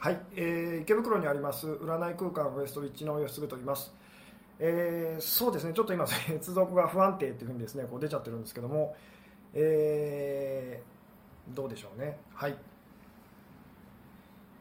はい、えー池袋にあります占い空間ウエストリッチの吉嗣と言います、えーそうですねちょっと今 接続が不安定っていうふうにですねこう出ちゃってるんですけども、えーどうでしょうね。はい。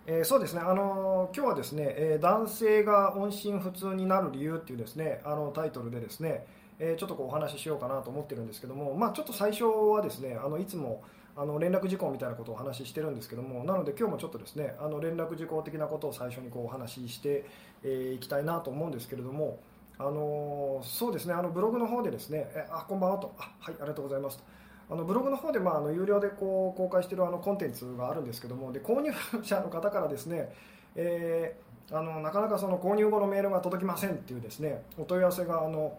えーそうですね、あのー今日はですね、えー男性が音信不通になる理由っていうですね、あのタイトルでですね、えーちょっとこうお話ししようかなと思ってるんですけども、まあ、ちょっと最初はですね、あのいつもあの連絡事項みたいなことをお話ししてるんですけども、なので今日もちょっとですね、あの連絡事項的なことを最初にこうお話ししてい、えーきたいなと思うんですけれども、あのそうですね、あのブログの方でですね、えあこんばんはと、あはい、ありがとうございますと。あのブログの方で、まあ、あの有料でこう公開しているあのコンテンツがあるんですけどもで購入者の方からですね、えーあのなかなかその購入後のメールが届きませんっていうですねお問い合わせがあの、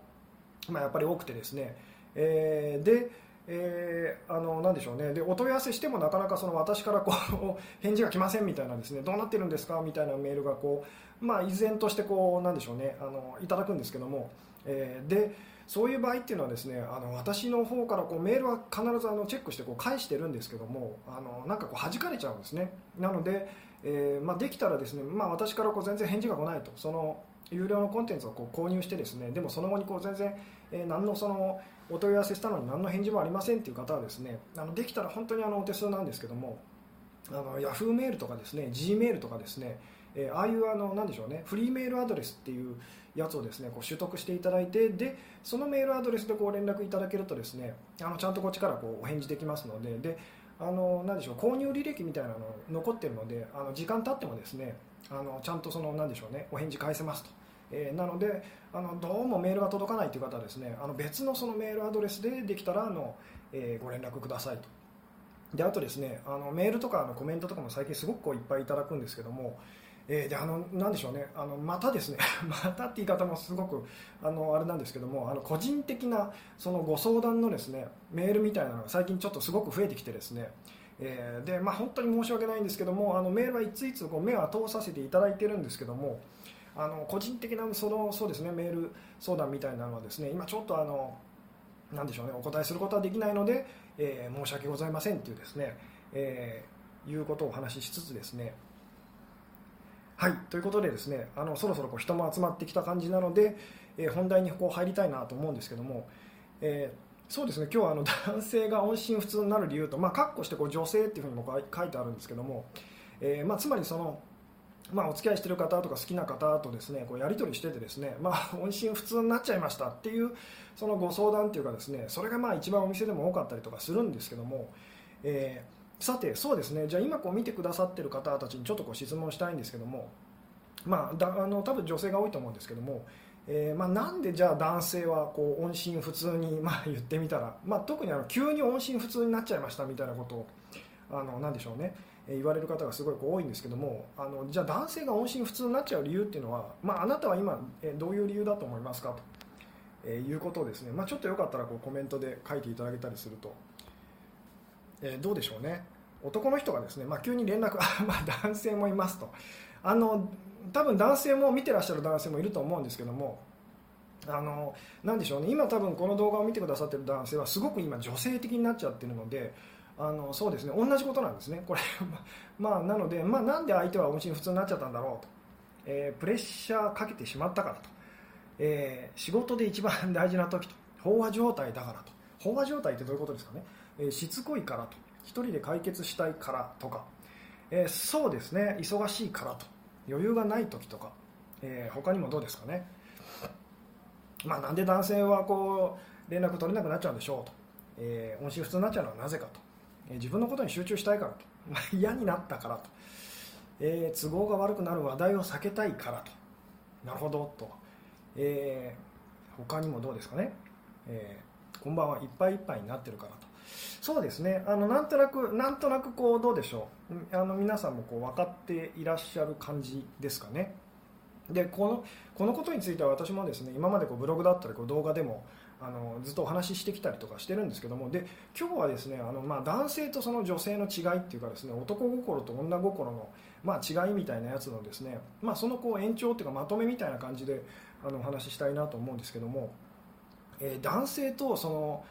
まあ、やっぱり多くてですね、えーで、えーあのなんでしょうね。でお問い合わせしてもなかなかその私からこう 返事が来ませんみたいなですね。どうなってるんですかみたいなメールがこう、まあ、依然としてこうなんでしょうね。あのいただくんですけども、えーでそういう場合っていうのはですねあの私の方からこうメールは必ずあのチェックしてこう返してるんですけどもあのなんかこう弾かれちゃうんですね。なので、えーまあ、できたらですね、まあ、私からこう全然返事が来ないと。その有料のコンテンツをこう購入してですねでもその後にこう全然、えー何のそのお問い合わせしたのに何の返事もありませんっていう方はですねあのできたら本当にあのお手数なんですけどもあのヤフーメールとかですね G メールとかですね、えーああいうあのなんでしょうねフリーメールアドレスっていうやつをですねこう取得していただいてでそのメールアドレスでこう連絡いただけるとですねあのちゃんとこっちからこうお返事できますのでであのなんでしょう購入履歴みたいなの残ってるのであの時間経ってもですねあのちゃんとそのなんでしょうねお返事返せますと。えーなのであのどうもメールが届かないという方はですねあの別のそのメールアドレスでできたらあの、えーご連絡くださいと。であとですねあのメールとかのコメントとかも最近すごくこういっぱいいただくんですけども、えであのなんでしょうねあのまたですね またって言い方もすごくあのあれなんですけどもあの個人的なそのご相談のですねメールみたいなのが最近ちょっとすごく増えてきてですねえーでまあ、本当に申し訳ないんですけどもあのメールはいついつこう目は通させていただいてるんですけどもあの個人的なそのそうです、ね、メール相談みたいなのはですね今ちょっとあのなんでしょうねお答えすることはできないので、えー申し訳ございませんというですね、えーいうことをお話ししつつですね。はいということでですねあのそろそろこう人も集まってきた感じなので、えー本題にこう入りたいなと思うんですけども、えーそうですね今日はあの男性が音信不通になる理由と、まあ、括弧してこう女性っていうふうにもこう書いてあるんですけども、えーまあ、つまりその、まあ、お付き合いしてる方とか好きな方とですねこうやり取りしててですね、まあ、音信不通になっちゃいましたっていうそのご相談っていうかですねそれがまあ一番お店でも多かったりとかするんですけども、えさてそうですね。じゃあ今こう見てくださってる方たちにちょっとこう質問したいんですけども、まあ、だあの多分女性が多いと思うんですけども、えまあ、なんでじゃあ男性はこう音信不通に、まあ、言ってみたら、まあ、特にあの急に音信不通になっちゃいましたみたいなことをあのなんでしょうね。言われる方がすごい多いんですけどもあのじゃあ男性が音信不通になっちゃう理由っていうのは、まあ、あなたは今、どういう理由だと思いますかと、いうことをですね、まあ、ちょっとよかったらこうコメントで書いていただけたりすると、えーどうでしょうね。男の人がですね、まあ、急に連絡 あまあ男性もいますと。あの多分男性も見てらっしゃる男性もいると思うんですけどもあのなでしょうね。今多分この動画を見てくださってる男性はすごく今女性的になっちゃってるのであのそうですね。同じことなんですね。これ まあなので、まあ、なんで相手は音信不通になっちゃったんだろうと、えープレッシャーかけてしまったからと、えー仕事で一番大事な時と。飽和状態だからと。飽和状態ってどういうことですかね、えーしつこいからと。一人で解決したいからとか、えそうですね。忙しいからと。余裕がない時とか、えー他にもどうですかね。まあ、なんで男性はこう連絡取れなくなっちゃうんでしょうと、え音信不通になっちゃうのはなぜかと、自分のことに集中したいからと、嫌になったからと、えー都合が悪くなる話題を避けたいからと。なるほどと、えー他にもどうですかね、えーこんばんは。いっぱいいっぱいになってるからと。そうですね。あのなんとなくなんとなくこうどうでしょう。あの皆さんもこう分かっていらっしゃる感じですかね。でこのこのことについては私もですね今までこうブログだったりこう動画でもあのずっとお話ししてきたりとかしてるんですけども。で今日はですねあの、まあ、男性とその女性の違いっていうかですね男心と女心の、まあ、違いみたいなやつのですね、まあ、そのこう延長っていうかまとめみたいな感じであのお話ししたいなと思うんですけども、えー男性とその、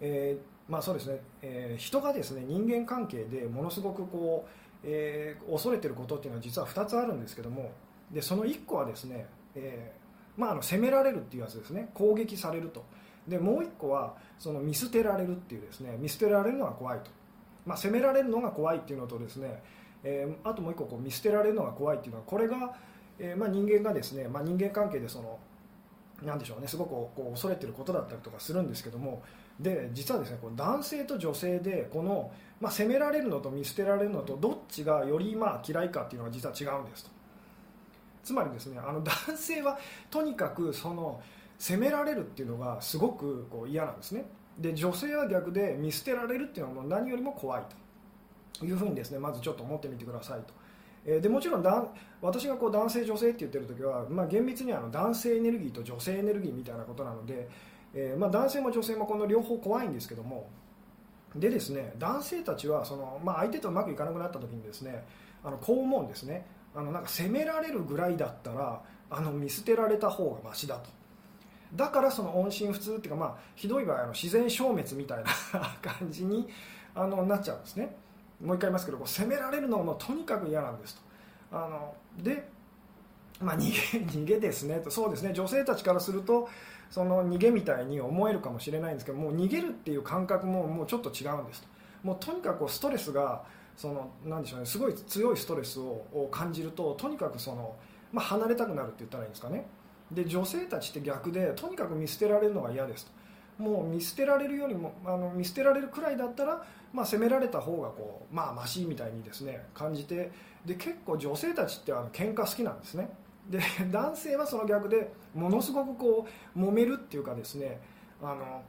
えーまあそうですねえー人がですね人間関係でものすごくこうえ、恐れてることっていうのは実は2つあるんですけども。でその1個はですね、えまあ、あの攻められるっていうやつですね。攻撃されると。でもう1個はその見捨てられるっていうですね見捨てられるのが怖いと、まあ、攻められるのが怖いっていうのとですね、えー、あともう1個こう見捨てられるのが怖いっていうのはこれが、えーまあ、人間がですね、まあ、人間関係でそのなんでしょうねすごくこう恐れてることだったりとかするんですけどもで実はですねこう男性と女性でこの、まあ、責められるのと見捨てられるのとどっちがよりまあ嫌いかっていうのが実は違うんですと。つまりですねあの男性はとにかくその責められるっていうのがすごくこう嫌なんですね。で女性は逆で見捨てられるっていうのはもう何よりも怖いというふうにですねまずちょっと思ってみてくださいと。えでもちろんだ私がこう男性、女性って言ってる時は、まあ、厳密にあの男性エネルギーと女性エネルギーみたいなことなので、えー、まあ、男性も女性もこの両方怖いんですけどもでですね男性たちはその、まあ、相手とうまくいかなくなった時にですねあのこう思うんですね。あのなんか責められるぐらいだったらあの見捨てられた方がましだと。だからその音信不通っていうか、まあ、ひどい場合あの自然消滅みたいな 感じにあのなっちゃうんですね。もう一回言いますけどこう責められるのもとにかく嫌なんですと。あので、まあ、逃げ 逃げですねと。そうですね。女性たちからするとその逃げみたいに思えるかもしれないんですけどもう逃げるっていう感覚ももうちょっと違うんですと。もうとにかくストレスがそのなんでしょうね。すごい強いストレスを感じるととにかくその、まあ、離れたくなるって言ったらいいんですかねで女性たちって逆でとにかく見捨てられるのが嫌ですと。もう見捨てられるよりもあの見捨てられるくらいだったら、まあ、責められた方がこうまあマシみたいにですね感じてで結構女性たちってあの喧嘩好きなんですね。で 男性はその逆でものすごくこう揉めるっていうかですねあの、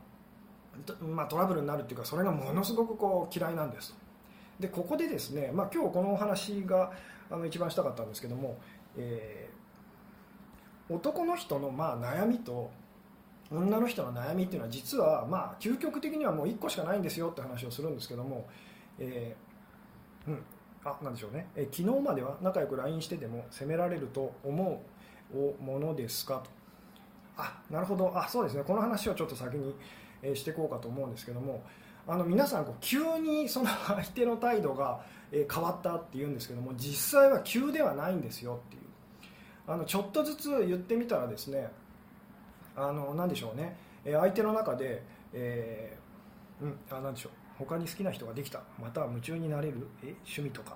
まあ、トラブルになるっていうかそれがものすごくこう嫌いなんですでここでですね、まあ、今日このお話があの一番したかったんですけども、えー、男の人のま悩みと女の人の悩みっていうのは実はまあ究極的にはもう1個しかないんですよって話をするんですけども、えー、うん。あなでしょうね、え昨日までは仲良く LINE してても責められると思うものですかと。あなるほど。あそうですね。この話をちょっと先に、えしていこうかと思うんですけどもあの皆さんこう急にその相手の態度が、変わったっていうんですけども実際は急ではないんですよっていう。あのちょっとずつ言ってみたらですねあの何でしょうね。相手の中で、えー、うんあ何でしょう。他に好きな人ができた。または夢中になれる？え趣味とか、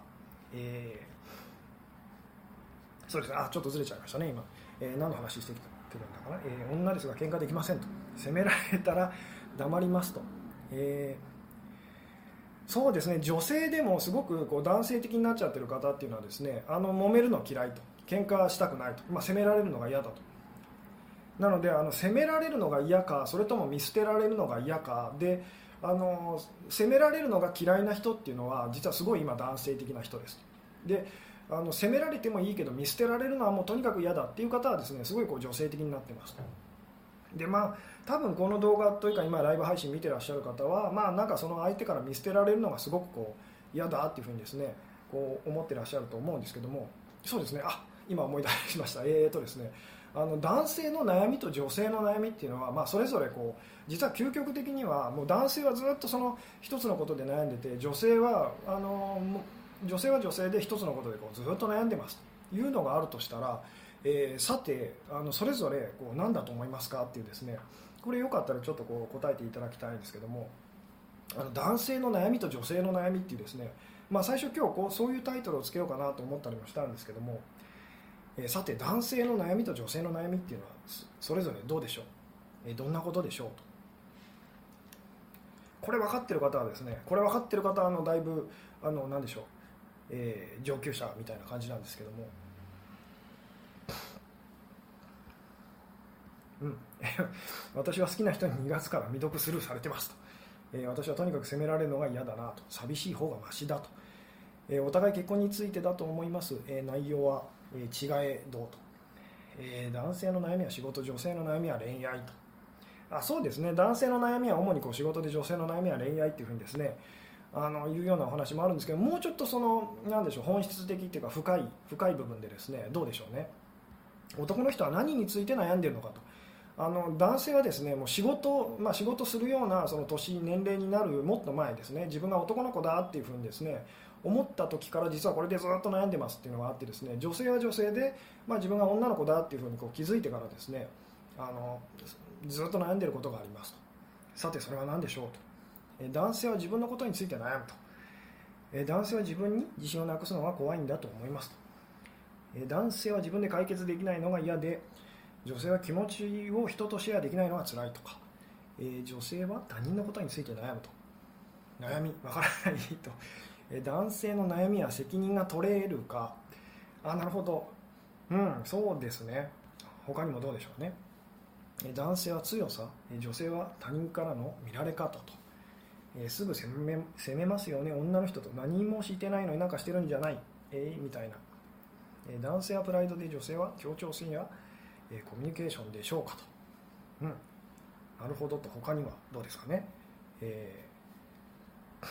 えー、そうですね。あちょっとずれちゃいましたね今、えー、何の話してきてるんだかな、えー、女ですが喧嘩できませんと。責められたら黙りますと、えー、そうですね。女性でもすごくこう男性的になっちゃってる方っていうのはですねあの揉めるの嫌いと。喧嘩したくないと、まあ、責められるのが嫌だと。なのであの責められるのが嫌かそれとも見捨てられるのが嫌か。であの責められるのが嫌いな人っていうのは実はすごい今男性的な人ですであの責められてもいいけど見捨てられるのはもうとにかく嫌だっていう方はですねすごいこう女性的になってますでまあ多分この動画というか今ライブ配信見てらっしゃる方はまあなんかその相手から見捨てられるのがすごくこう嫌だっていうふうにですねこう思ってらっしゃると思うんですけども。そうですね。あ今思い出しました。えーとですねあの男性の悩みと女性の悩みっていうのは、まあ、それぞれこう実は究極的にはもう男性はずっとその一つのことで悩んでて女性はあの女性は女性で一つのことでこうずっと悩んでます。というのがあるとしたら、えー、さてあのそれぞれこう何だと思いますかっていうですねこれよかったらちょっとこう答えていただきたいんですけどもあの男性の悩みと女性の悩みっていうですね、まあ、最初今日こうそういうタイトルをつけようかなと思ったりもしたんですけどもえさて男性の悩みと女性の悩みっていうのはそれぞれどうでしょう、えどんなことでしょうと。これ分かってる方はですねこれ分かってる方はあのだいぶあの何でしょう、えー、上級者みたいな感じなんですけども。うん。私は好きな人に2月から未読スルーされてますと、えー、私はとにかく責められるのが嫌だなと。寂しい方がましだと、えー、お互い結婚についてだと思います、え内容は？え違えどうと、えー、男性の悩みは仕事女性の悩みは恋愛と。あそうですね。男性の悩みは主にこう仕事で女性の悩みは恋愛っていうふうにですねあのいうようなお話もあるんですけどもうちょっとそのなんでしょう本質的っていうか深い深い部分でですねどうでしょうね。男の人は何について悩んでるのかと。あの男性はですねもう仕事、まあ、仕事するようなその年年齢になるもっと前ですね自分が男の子だっていうふうにですね思った時から実はこれでずっと悩んでますっていうのがあってですね女性は女性で、まあ、自分が女の子だっていうふうにこう気づいてからですねあのずっと悩んでることがありますと。さてそれは何でしょうと。男性は自分のことについて悩むと。男性は自分に自信をなくすのが怖いんだと思いますと。男性は自分で解決できないのが嫌で女性は気持ちを人とシェアできないのが辛いとか、女性は他人のことについて悩むと。悩みわからないと、男性の悩みは責任が取れるか。あなるほど。うんそうですね。他にもどうでしょうね。男性は強さ。女性は他人からの見られ方と、すぐ責め責めますよね。女の人と。何もしてないのに何かしてるんじゃない、えー、みたいな、男性はプライドで女性は協調性やコミュニケーションでしょうかと、うん、なるほどと。他にはどうですかね、えー、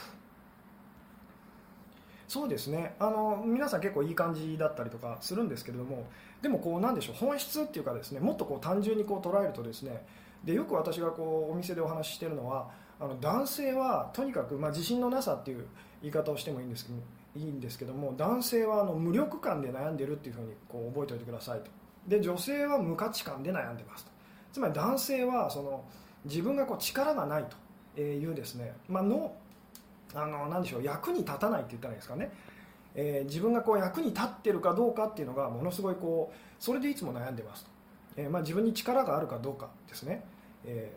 そうですね。あの皆さん結構いい感じだったりとかするんですけれどもでもこうなんでしょう本質っていうかですねもっとこう単純にこう捉えるとですねでよく私がこうお店でお話ししているのはあの男性はとにかく、まあ、自信のなさっていう言い方をしてもいいんですけどいいんですけども男性はあの無力感で悩んでるっていうふうにこう覚えておいてくださいと。で女性は無価値観で悩んでますと。つまり男性はその自分がこう力がないというですね、まあのあの何でしょう役に立たないって言ったらいいですかね、えー、自分がこう役に立ってるかどうかっていうのがものすごいこうそれでいつも悩んでますと、えー、まあ、自分に力があるかどうかですね、え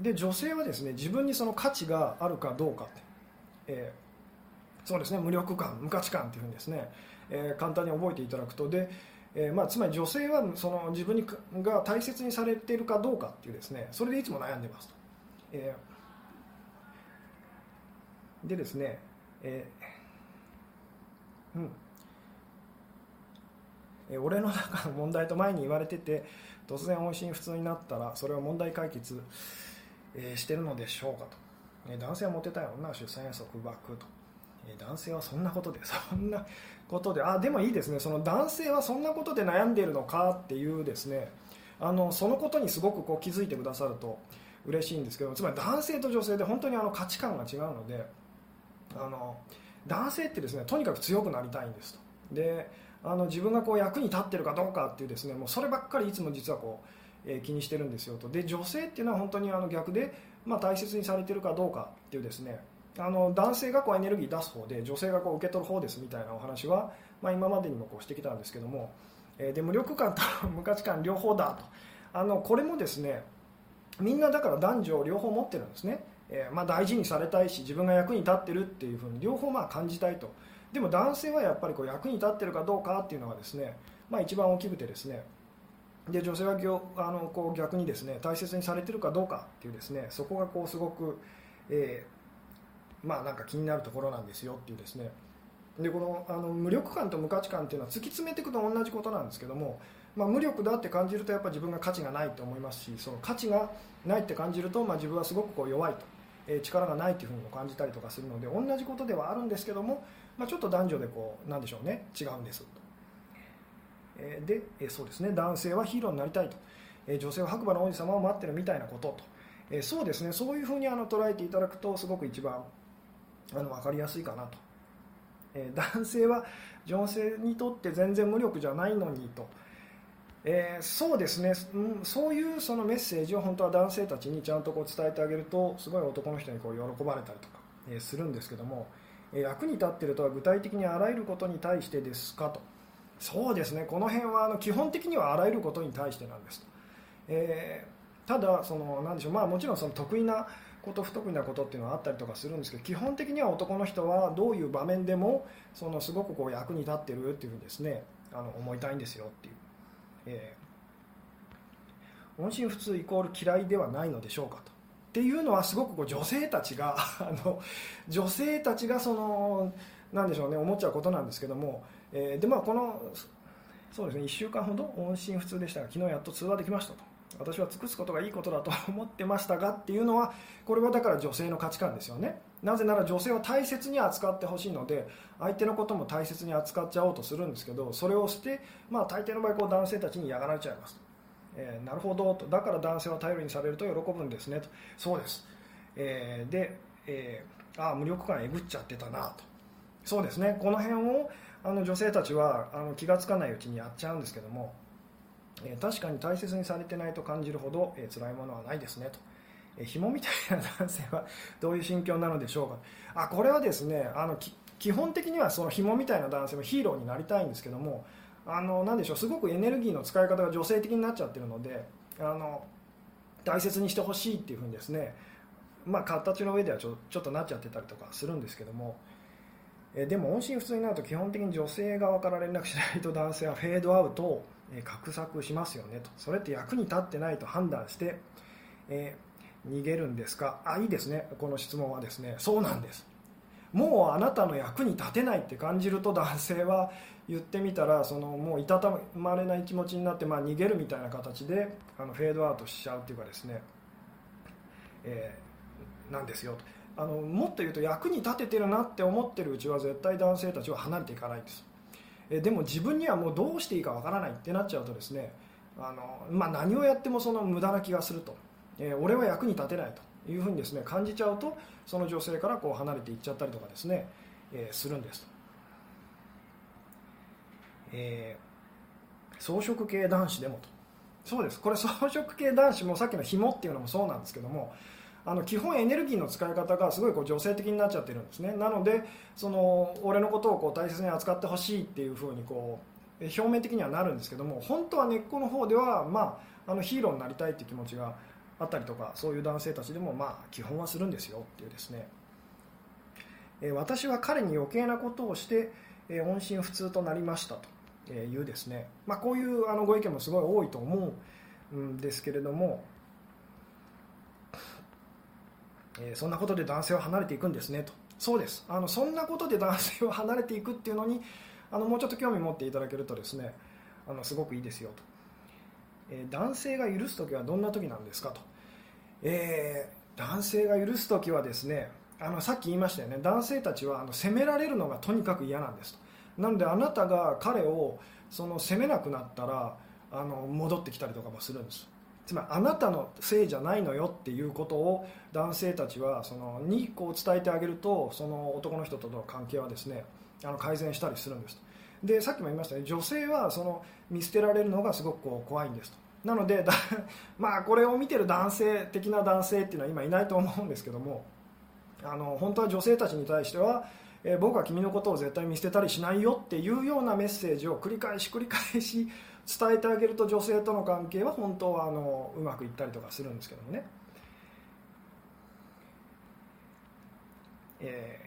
ー、で女性はですね自分にその価値があるかどうかって、えそうですね無力感無価値観っていうふうにですね、え簡単に覚えていただくと。でえーまあ、つまり女性はその自分にが大切にされているかどうかっていうですねそれでいつも悩んでますと、えー、でですね、えー、うん。え俺の中の問題と前に言われてて突然音信不通になったらそれは問題解決、えー、してるのでしょうかと、えー、男性はモテたい女は出産や束縛と。男性はそんなことでそんなことで。あでもいいですね。その男性はそんなことで悩んでいるのかっていうですね。あのそのことにすごくこう気づいてくださると嬉しいんですけどつまり男性と女性で本当にあの価値観が違うのであの男性ってですねとにかく強くなりたいんですと。であの自分がこう役に立ってるかどうかっていうですねもうそればっかりいつも実はこう、えー、気にしてるんですよと。で女性っていうのは本当にあの逆で、まあ、大切にされてるかどうかっていうですね。あの男性がこうエネルギー出す方で女性がこう受け取る方ですみたいなお話は、まあ、今までにもこうしてきたんですけども、えー、で無力感と無価値観両方だと。あのこれもですねみんなだから男女両方持ってるんですね、えー、まあ、大事にされたいし自分が役に立ってるっていうふうに両方まあ感じたいと。でも男性はやっぱりこう役に立ってるかどうかっていうのがですね、まあ、一番大きくてですねで女性はあのこう逆にですね大切にされてるかどうかっていうですねそこがこうすごく、えーまあなんか気になるところなんですよっていうですね。でこのあの無力感と無価値観っていうのは突き詰めていくと同じことなんですけども、まあ、無力だって感じるとやっぱ自分が価値がないと思いますしその価値がないって感じると、まあ、自分はすごくこう弱いと、え、力がないというふうにも感じたりとかするので同じことではあるんですけども、まあ、ちょっと男女でこうなんでしょうね違うんです。と、え、で、え、そうですね男性はヒーローになりたいと、え、女性は白馬の王子様を待ってるみたいなことと、え、そうですねそういうふうにあの捉えていただくとすごく一番あの分かりやすいかなと、え、男性は女性にとって全然無力じゃないのにと、えー、そうですね、うん、そういうそのメッセージを本当は男性たちにちゃんとこう伝えてあげるとすごい男の人にこう喜ばれたりとか、えー、するんですけども、え役に立っているとは具体的にあらゆることに対してですかと。そうですね。この辺はあの基本的にはあらゆることに対してなんですと、えただそのなんでしょう、まあ、もちろんその得意なこと不得意なことっていうのはあったりとかするんですけど基本的には男の人はどういう場面でもそのすごくこう役に立ってるっていうふうにですねあの思いたいんですよっていう、えー、音信不通イコール嫌いではないのでしょうかと。っていうのはすごくこう女性たちが あの女性たちがそのなんでしょうね思っちゃうことなんですけども、えー、でまあこのそうですね1週間ほど音信不通でしたが昨日やっと通話できましたと。私は尽くすことがいいことだと思ってましたがっていうのはこれはだから女性の価値観ですよね。なぜなら女性は大切に扱ってほしいので相手のことも大切に扱っちゃおうとするんですけどそれをして、まあ、大抵の場合こう男性たちに嫌がられちゃいます、えー、なるほどと。だから男性は頼りにされると喜ぶんですねと。そうです、えー、で、えー、ああ無力感えぐっちゃってたなと。そうですね。この辺をあの女性たちはあの気が付かないうちにやっちゃうんですけども、え、確かに大切にされてないと感じるほど、えー、辛いものはないですねと、紐みたいな男性はどういう心境なのでしょうか？あこれはですねあの基本的にはその紐みたいな男性もヒーローになりたいんですけどもあのなでしょうすごくエネルギーの使い方が女性的になっちゃってるのであの大切にしてほしいっていうふうにですねまあ形の上ではちょちょっとなっちゃってたりとかするんですけどもえでも音信不通になると基本的に女性側から連絡しないと男性はフェードアウトを画策しますよねと。それって役に立ってないと判断して、えー、逃げるんですか？あいいですね。この質問はですね。そうなんです。もうあなたの役に立てないって感じると男性は言ってみたらそのもういたたまれない気持ちになって、まあ、逃げるみたいな形であのフェードアウトしちゃうっていうかですね、えー、なんですよ。とあのもっと言うと役に立ててるなって思ってるうちは絶対男性たちは離れていかないんです。えでも自分にはもうどうしていいかわからないってなっちゃうとですねあの、まあ、何をやってもその無駄な気がすると、えー、俺は役に立てないというふうにですね感じちゃうとその女性からこう離れていっちゃったりとかですね、えー、するんですと、えー、草食系男子でもと。そうです。これ草食系男子もさっきの紐っていうのもそうなんですけどもあの基本エネルギーの使い方がすごいこう女性的になっちゃってるんですね。なのでその俺のことをこう大切に扱ってほしいっていうふうにこう表面的にはなるんですけども本当は根っこの方では、まあ、あのヒーローになりたいっていう気持ちがあったりとかそういう男性たちでもまあ基本はするんですよっていうですね、え私は彼に余計なことをして、え音信不通となりましたというですね、まあ、こういうあのご意見もすごい多いと思うんですけれどもえー、そんなことで男性は離れていくんですねと。そうです。あのそんなことで男性は離れていくっていうのにあのもうちょっと興味持っていただけるとですねあのすごくいいですよと、え、男性が許す時はどんな時なんですかと、えー、男性が許す時はですねあのさっき言いましたよね。男性たちはあの責められるのがとにかく嫌なんですなのであなたが彼をその責めなくなったらあの戻ってきたりとかもするんです。つまりあなたのせいじゃないのよっていうことを男性たちはそのにこう伝えてあげるとその男の人との関係はですねあの改善したりするんですでさっきも言いましたね女性はその見捨てられるのがすごくこう怖いんですと。なので まあこれを見てる男性的な男性っていうのは今いないと思うんですけどもあの本当は女性たちに対してはえ僕は君のことを絶対見捨てたりしないよっていうようなメッセージを繰り返し繰り返し伝えてあげると女性との関係は本当はあのうまくいったりとかするんですけどもね、え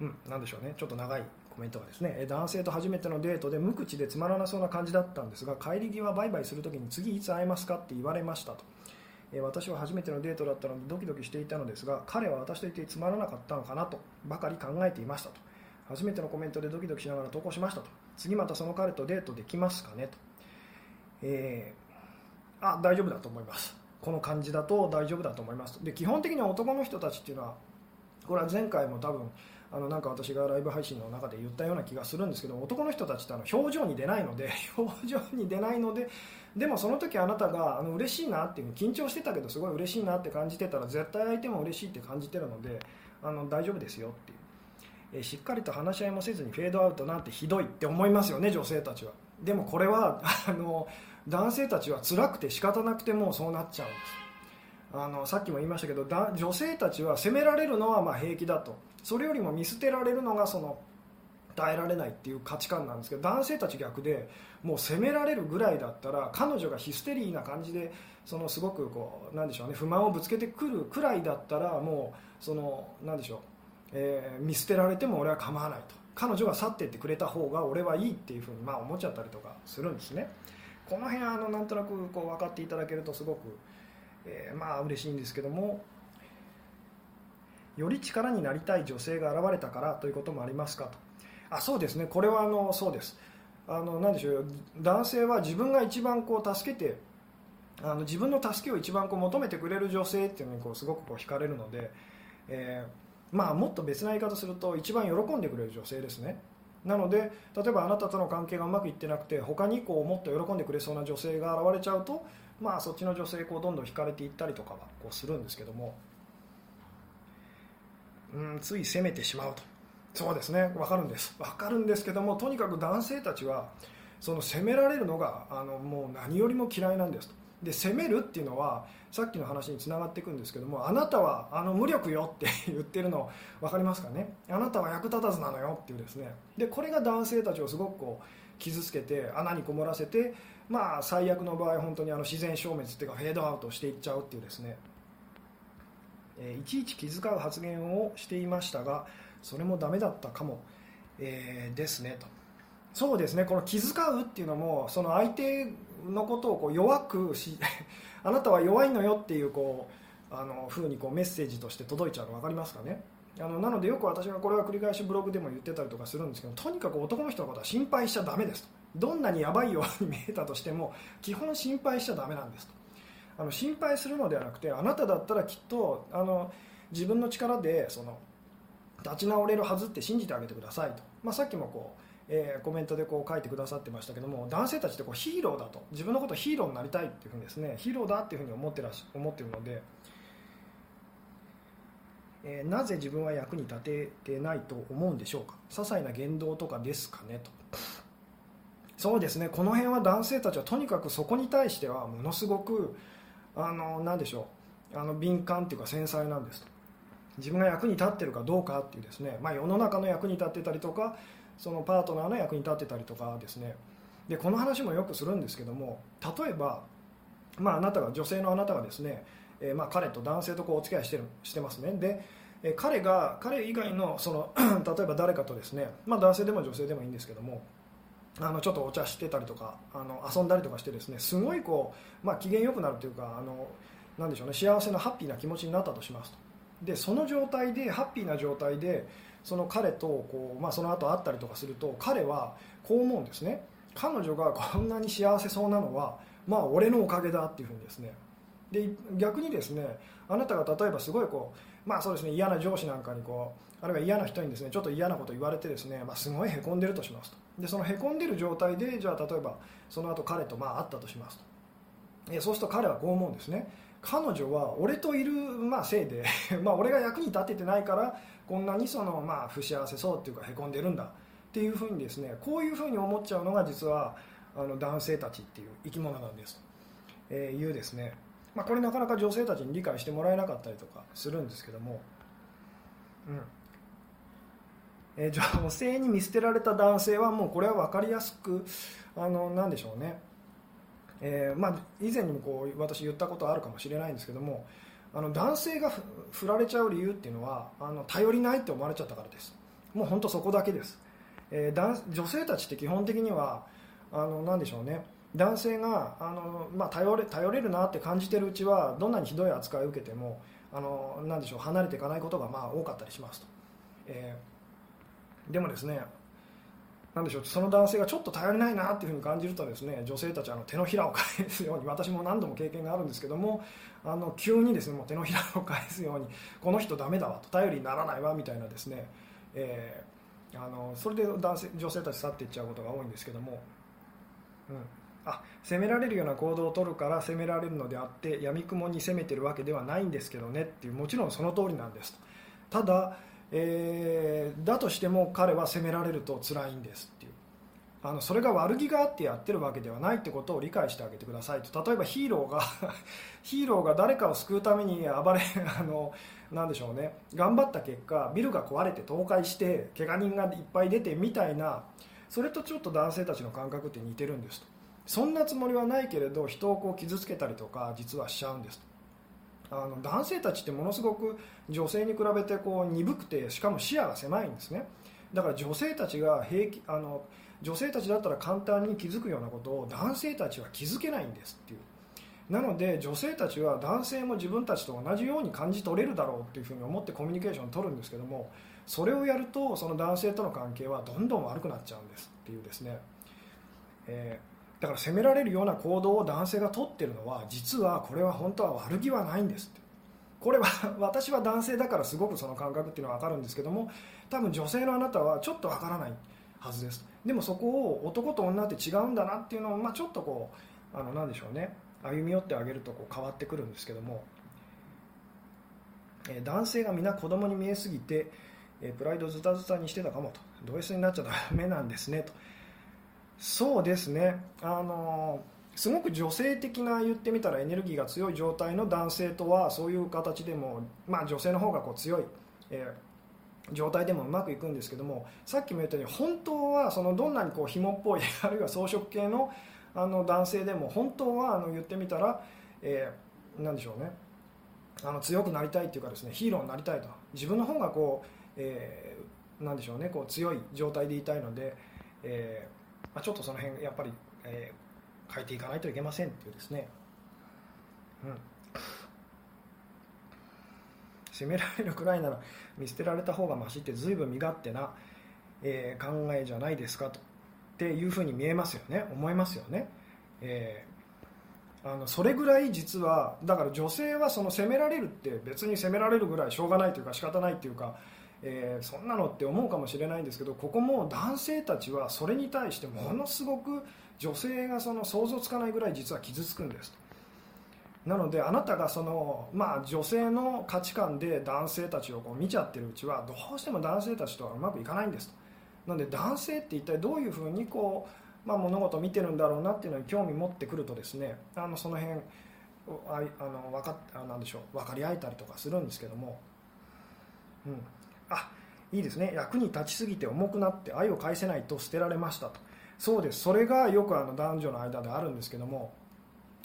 ー、うんなんでしょうね。ちょっと長い。コメントがですね男性と初めてのデートで無口でつまらなそうな感じだったんですが帰り際バイバイするときに次いつ会えますかって言われましたと。私は初めてのデートだったのでドキドキしていたのですが彼は私といてつまらなかったのかなとばかり考えていましたと。初めてのコメントでドキドキしながら投稿しましたと。次またその彼とデートできますかねと、えー、あ大丈夫だと思います。この感じだと大丈夫だと思いますで基本的には男の人たちっていうのはこれは前回も多分あのなんか私がライブ配信の中で言ったような気がするんですけど男の人たちってあの表情に出ないので 表情に出ないのででもその時あなたがあの嬉しいなっていう緊張してたけどすごい嬉しいなって感じてたら絶対相手も嬉しいって感じてるのであの大丈夫ですよっていう、えしっかりと話し合いもせずにフェードアウトなんてひどいって思いますよね女性たちは。でもこれはあの男性たちは辛くて仕方なくてもうそうなっちゃうんです。あのさっきも言いましたけど女性たちは責められるのはま平気だと。それよりも見捨てられるのがその耐えられないっていう価値観なんですけど男性たち逆でもう責められるぐらいだったら彼女がヒステリーな感じでそのすごくこうなんでしょうね不満をぶつけてくるくらいだったらもうそのなんでしょう、え、見捨てられても俺は構わないと。彼女が去っていってくれた方が俺はいいっていうふうにまあ思っちゃったりとかするんですね。この辺あのなんとなくこう分かっていただけるとすごく、えー、まあ嬉しいんですけどもより力になりたい女性が現れたからということもありますかと。あそうですね。これはあのそうです。あの何でしょう。男性は自分が一番こう助けてあの自分の助けを一番こう求めてくれる女性っていうのにこうすごくこう惹かれるので、えー、まあ、もっと別な言い方すると一番喜んでくれる女性ですね。なので例えばあなたとの関係がうまくいってなくて他にこうもっと喜んでくれそうな女性が現れちゃうと、まあ、そっちの女性こうどんどん惹かれていったりとかはこうするんですけどもうんつい責めてしまうと。そうですね。分かるんです。分かるんですけどもとにかく男性たちはその責められるのがあのもう何よりも嫌いなんですと。で責めるっていうのはさっきの話につながっていくんですけどもあなたはあの無力よって 言ってるの分かりますかね？あなたは役立たずなのよっていうですね。でこれが男性たちをすごくこう傷つけて穴にこもらせてまあ最悪の場合本当にあの自然消滅っていうかフェードアウトしていっちゃうっていうですね。えいちいち気遣う発言をしていましたがそれもダメだったかも、えー、ですねと。そうですねこの気遣うっていうのもその相手のことをこう弱くし あなたは弱いのよっていうこうあの風にこうメッセージとして届いちゃうの分かりますかね？あのなのでよく私がこれは繰り返しブログでも言ってたりとかするんですけどとにかく男の人のことは心配しちゃだめですと。どんなにやばいように見えたとしても基本心配しちゃだめなんですと。あの心配するのではなくてあなただったらきっとあの自分の力でその立ち直れるはずって信じてあげてくださいと、まあ、さっきもこう、えー、コメントでこう書いてくださってましたけども男性たちってこうヒーローだと。自分のことヒーローになりたいっていうふうにですねヒーローだっていうふうに思ってらし思ってるので、えー、なぜ自分は役に立ててないと思うんでしょうか？些細な言動とかですかねと。そうですね。この辺は男性たちはとにかくそこに対してはものすごくあの何でしょう。あの敏感っていうか繊細なんです。と自分が役に立ってるかどうかっていうですね、まあ、世の中の役に立ってたりとかそのパートナーの役に立ってたりとかですね。でこの話もよくするんですけども例えば、まあ、あなたが女性のあなたがですね、えー、まあ彼と男性とこうお付き合いしてるしてますね。で、えー、彼が彼以外のその 例えば誰かとですね、まあ、男性でも女性でもいいんですけどもあのちょっとお茶してたりとかあの遊んだりとかしてですねすごいこう、まあ、機嫌よくなるというかあのなんでしょうね幸せなハッピーな気持ちになったとしますと。でその状態でハッピーな状態でその彼とこう、まあ、その後会ったりとかすると彼はこう思うんですね。彼女がこんなに幸せそうなのはまあ俺のおかげだっていうふうにですね。で逆にですねあなたが例えばすごいこう、まあそうですね、嫌な上司なんかにこうあるいは嫌な人にですねちょっと嫌なこと言われてですね、まあ、すごいへこんでるとしますと。でそのへこんでる状態でじゃあ例えばその後彼とまあ会ったとしますと。そうすると彼はこう思うんですね。彼女は俺といる、まあ、せいで まあ俺が役に立ててないからこんなにその、まあ、不幸せそうっていうかへこんでるんだ。っていうふうにですねこういうふうに思っちゃうのが実はあの男性たちっていう生き物なんです。と、えいうですね、まあ、これなかなか女性たちに理解してもらえなかったりとかするんですけども、うん。えー、女性に見捨てられた男性はもうこれは分かりやすくあのなんでしょうね。えーまあ、以前にもこう私言ったことあるかもしれないんですけどもあの男性が振られちゃう理由っていうのはあの頼りないって思われちゃったからです。もう本当そこだけです、えー、女性たちって基本的にはあのなんでしょうね。男性があの、まあ、頼れ頼れるなって感じてるうちはどんなにひどい扱いを受けてもあのなんでしょう離れていかないことがまあ多かったりしますと、えー、でもですねなでしょうその男性がちょっと頼りないなっていうふに感じるとですね女性たちはあの手のひらを返すように私も何度も経験があるんですけどもあの急にですねもう手のひらを返すようにこの人ダメだわと頼りにならないわみたいなですね、えー、あのそれで男性女性たち去っていっちゃうことが多いんですけども、うん、あ責められるような行動を取るから責められるのであってやみくもに責めてるわけではないんですけどねっていうもちろんその通りなんですただえー、だとしても彼は責められると辛いんですっていう。あのそれが悪気があってやってるわけではないってことを理解してあげてくださいと。例えばヒーローが ヒーローが誰かを救うために暴れ あのなんでしょうね。頑張った結果ビルが壊れて倒壊して怪我人がいっぱい出てみたいなそれとちょっと男性たちの感覚って似てるんですと。そんなつもりはないけれど人をこう傷つけたりとか実はしちゃうんですと。あの男性たちってものすごく女性に比べてこう鈍くてしかも視野が狭いんですね。だから女性たちが平気あの女性たちだったら簡単に気づくようなことを男性たちは気づけないんですっていう。なので女性たちは男性も自分たちと同じように感じ取れるだろうっていうふうに思ってコミュニケーションを取るんですけどもそれをやるとその男性との関係はどんどん悪くなっちゃうんですっていうですね、えだから責められるような行動を男性が取ってるのは実はこれは本当は悪気はないんですって。これは 私は男性だからすごくその感覚っていうのは分かるんですけども多分女性のあなたはちょっと分からないはずですでもそこを男と女って違うんだなっていうのを、まあ、ちょっとこうあのなんでしょうね。歩み寄ってあげるとこう変わってくるんですけども、え、男性が皆子供に見えすぎてえプライドズタズタにしてたかもと。ド S になっちゃダメなんですねと。そうですね。あのすごく女性的な言ってみたらエネルギーが強い状態の男性とはそういう形でも、まあ、女性の方がこう強い、えー、状態でもうまくいくんですけどもさっきも言ったように本当はそのどんなにこう紐っぽい あるいは装飾系のあの男性でも本当はあの言ってみたら、えー、なんでしょうね。あの強くなりたいっていうかですねヒーローになりたいと。自分の方がこう、えー、なんでしょうねこう強い状態でいたいので、えーまあ、ちょっとその辺やっぱり、えー、変えていかないといけませんっていうですね、うん、責められるくらいなら見捨てられた方がましって随分身勝手な、えー、考えじゃないですかとっていうふうに見えますよね。思いますよね、えーあのそれぐらい実はだから女性はその責められるって別に責められるぐらいしょうがないというか仕方ないというか、えー、そんなのって思うかもしれないんですけどここも男性たちはそれに対してものすごく女性がその想像つかないぐらい実は傷つくんです。なのであなたがその、まあ、女性の価値観で男性たちをこう見ちゃってるうちはどうしても男性たちとはうまくいかないんですなので男性って一体どういうふうにこうまあ、物事を見てるんだろうなっていうのに興味持ってくるとですねあのその辺ああの分かあなんでしょう分かり合えたりとかするんですけども、うん、あいいですね。役に立ちすぎて重くなって愛を返せないと捨てられましたと。そうです。それがよくあの男女の間であるんですけども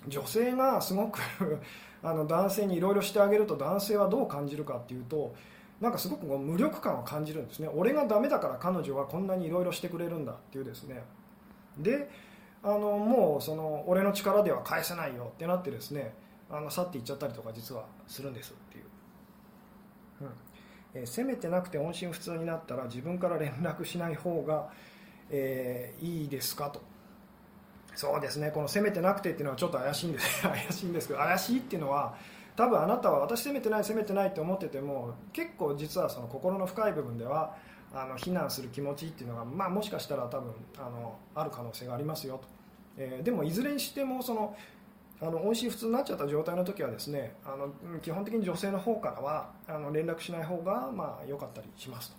女性がすごく あの男性にいろいろしてあげると男性はどう感じるかっていうとなんかすごく無力感を感じるんですね。俺がダメだから彼女はこんなにいろいろしてくれるんだっていうですね。であのもうその俺の力では返せないよってなってですねあの去っていっちゃったりとか実はするんですっていう、うん。えー、攻めてなくて音信不通になったら自分から連絡しない方が、えー、いいですかと。そうですね。この攻めてなくてっていうのはちょっと怪しいんです。怪しいんですけど怪しいっていうのは多分あなたは私攻めてない攻めてないって思ってても結構実はその心の深い部分ではあの非難する気持ちっていうのが、まあ、もしかしたら多分あのある可能性がありますよと、えー、でもいずれにしてもそのあの音信不通になっちゃった状態の時はですねあの基本的に女性の方からはあの連絡しない方がまあ良かったりしますと、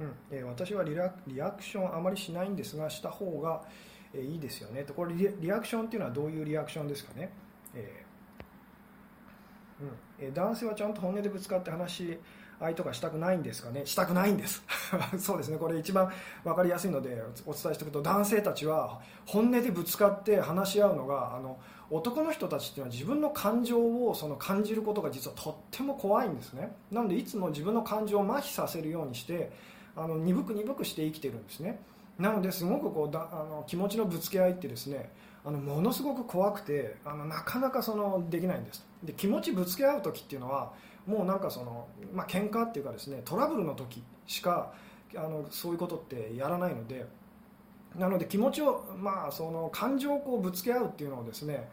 うん。えー、私はリラリアクションあまりしないんですがした方が、えー、いいですよね。とこれリアクションっていうのはどういうリアクションですかね、えー。うん。えー、男性はちゃんと本音でぶつかって話愛とかしたくないんですかね？したくないんです。そうですね。これ一番分かりやすいのでお伝えしておくと男性たちは本音でぶつかって話し合うのがあの男の人たちっていうのは自分の感情をその感じることが実はとっても怖いんですね。なのでいつも自分の感情を麻痺させるようにしてあの鈍く鈍くして生きてるんですね。なのですごくこうだあの気持ちのぶつけ合いってですねあのものすごく怖くてあのなかなかそのできないんです。で気持ちぶつけ合う時っていうのはもうなんかその、まあ喧嘩っていうかですねトラブルの時しかあのそういうことってやらないのでなので気持ちを、まあ、その感情をこうぶつけ合うっていうのをですね、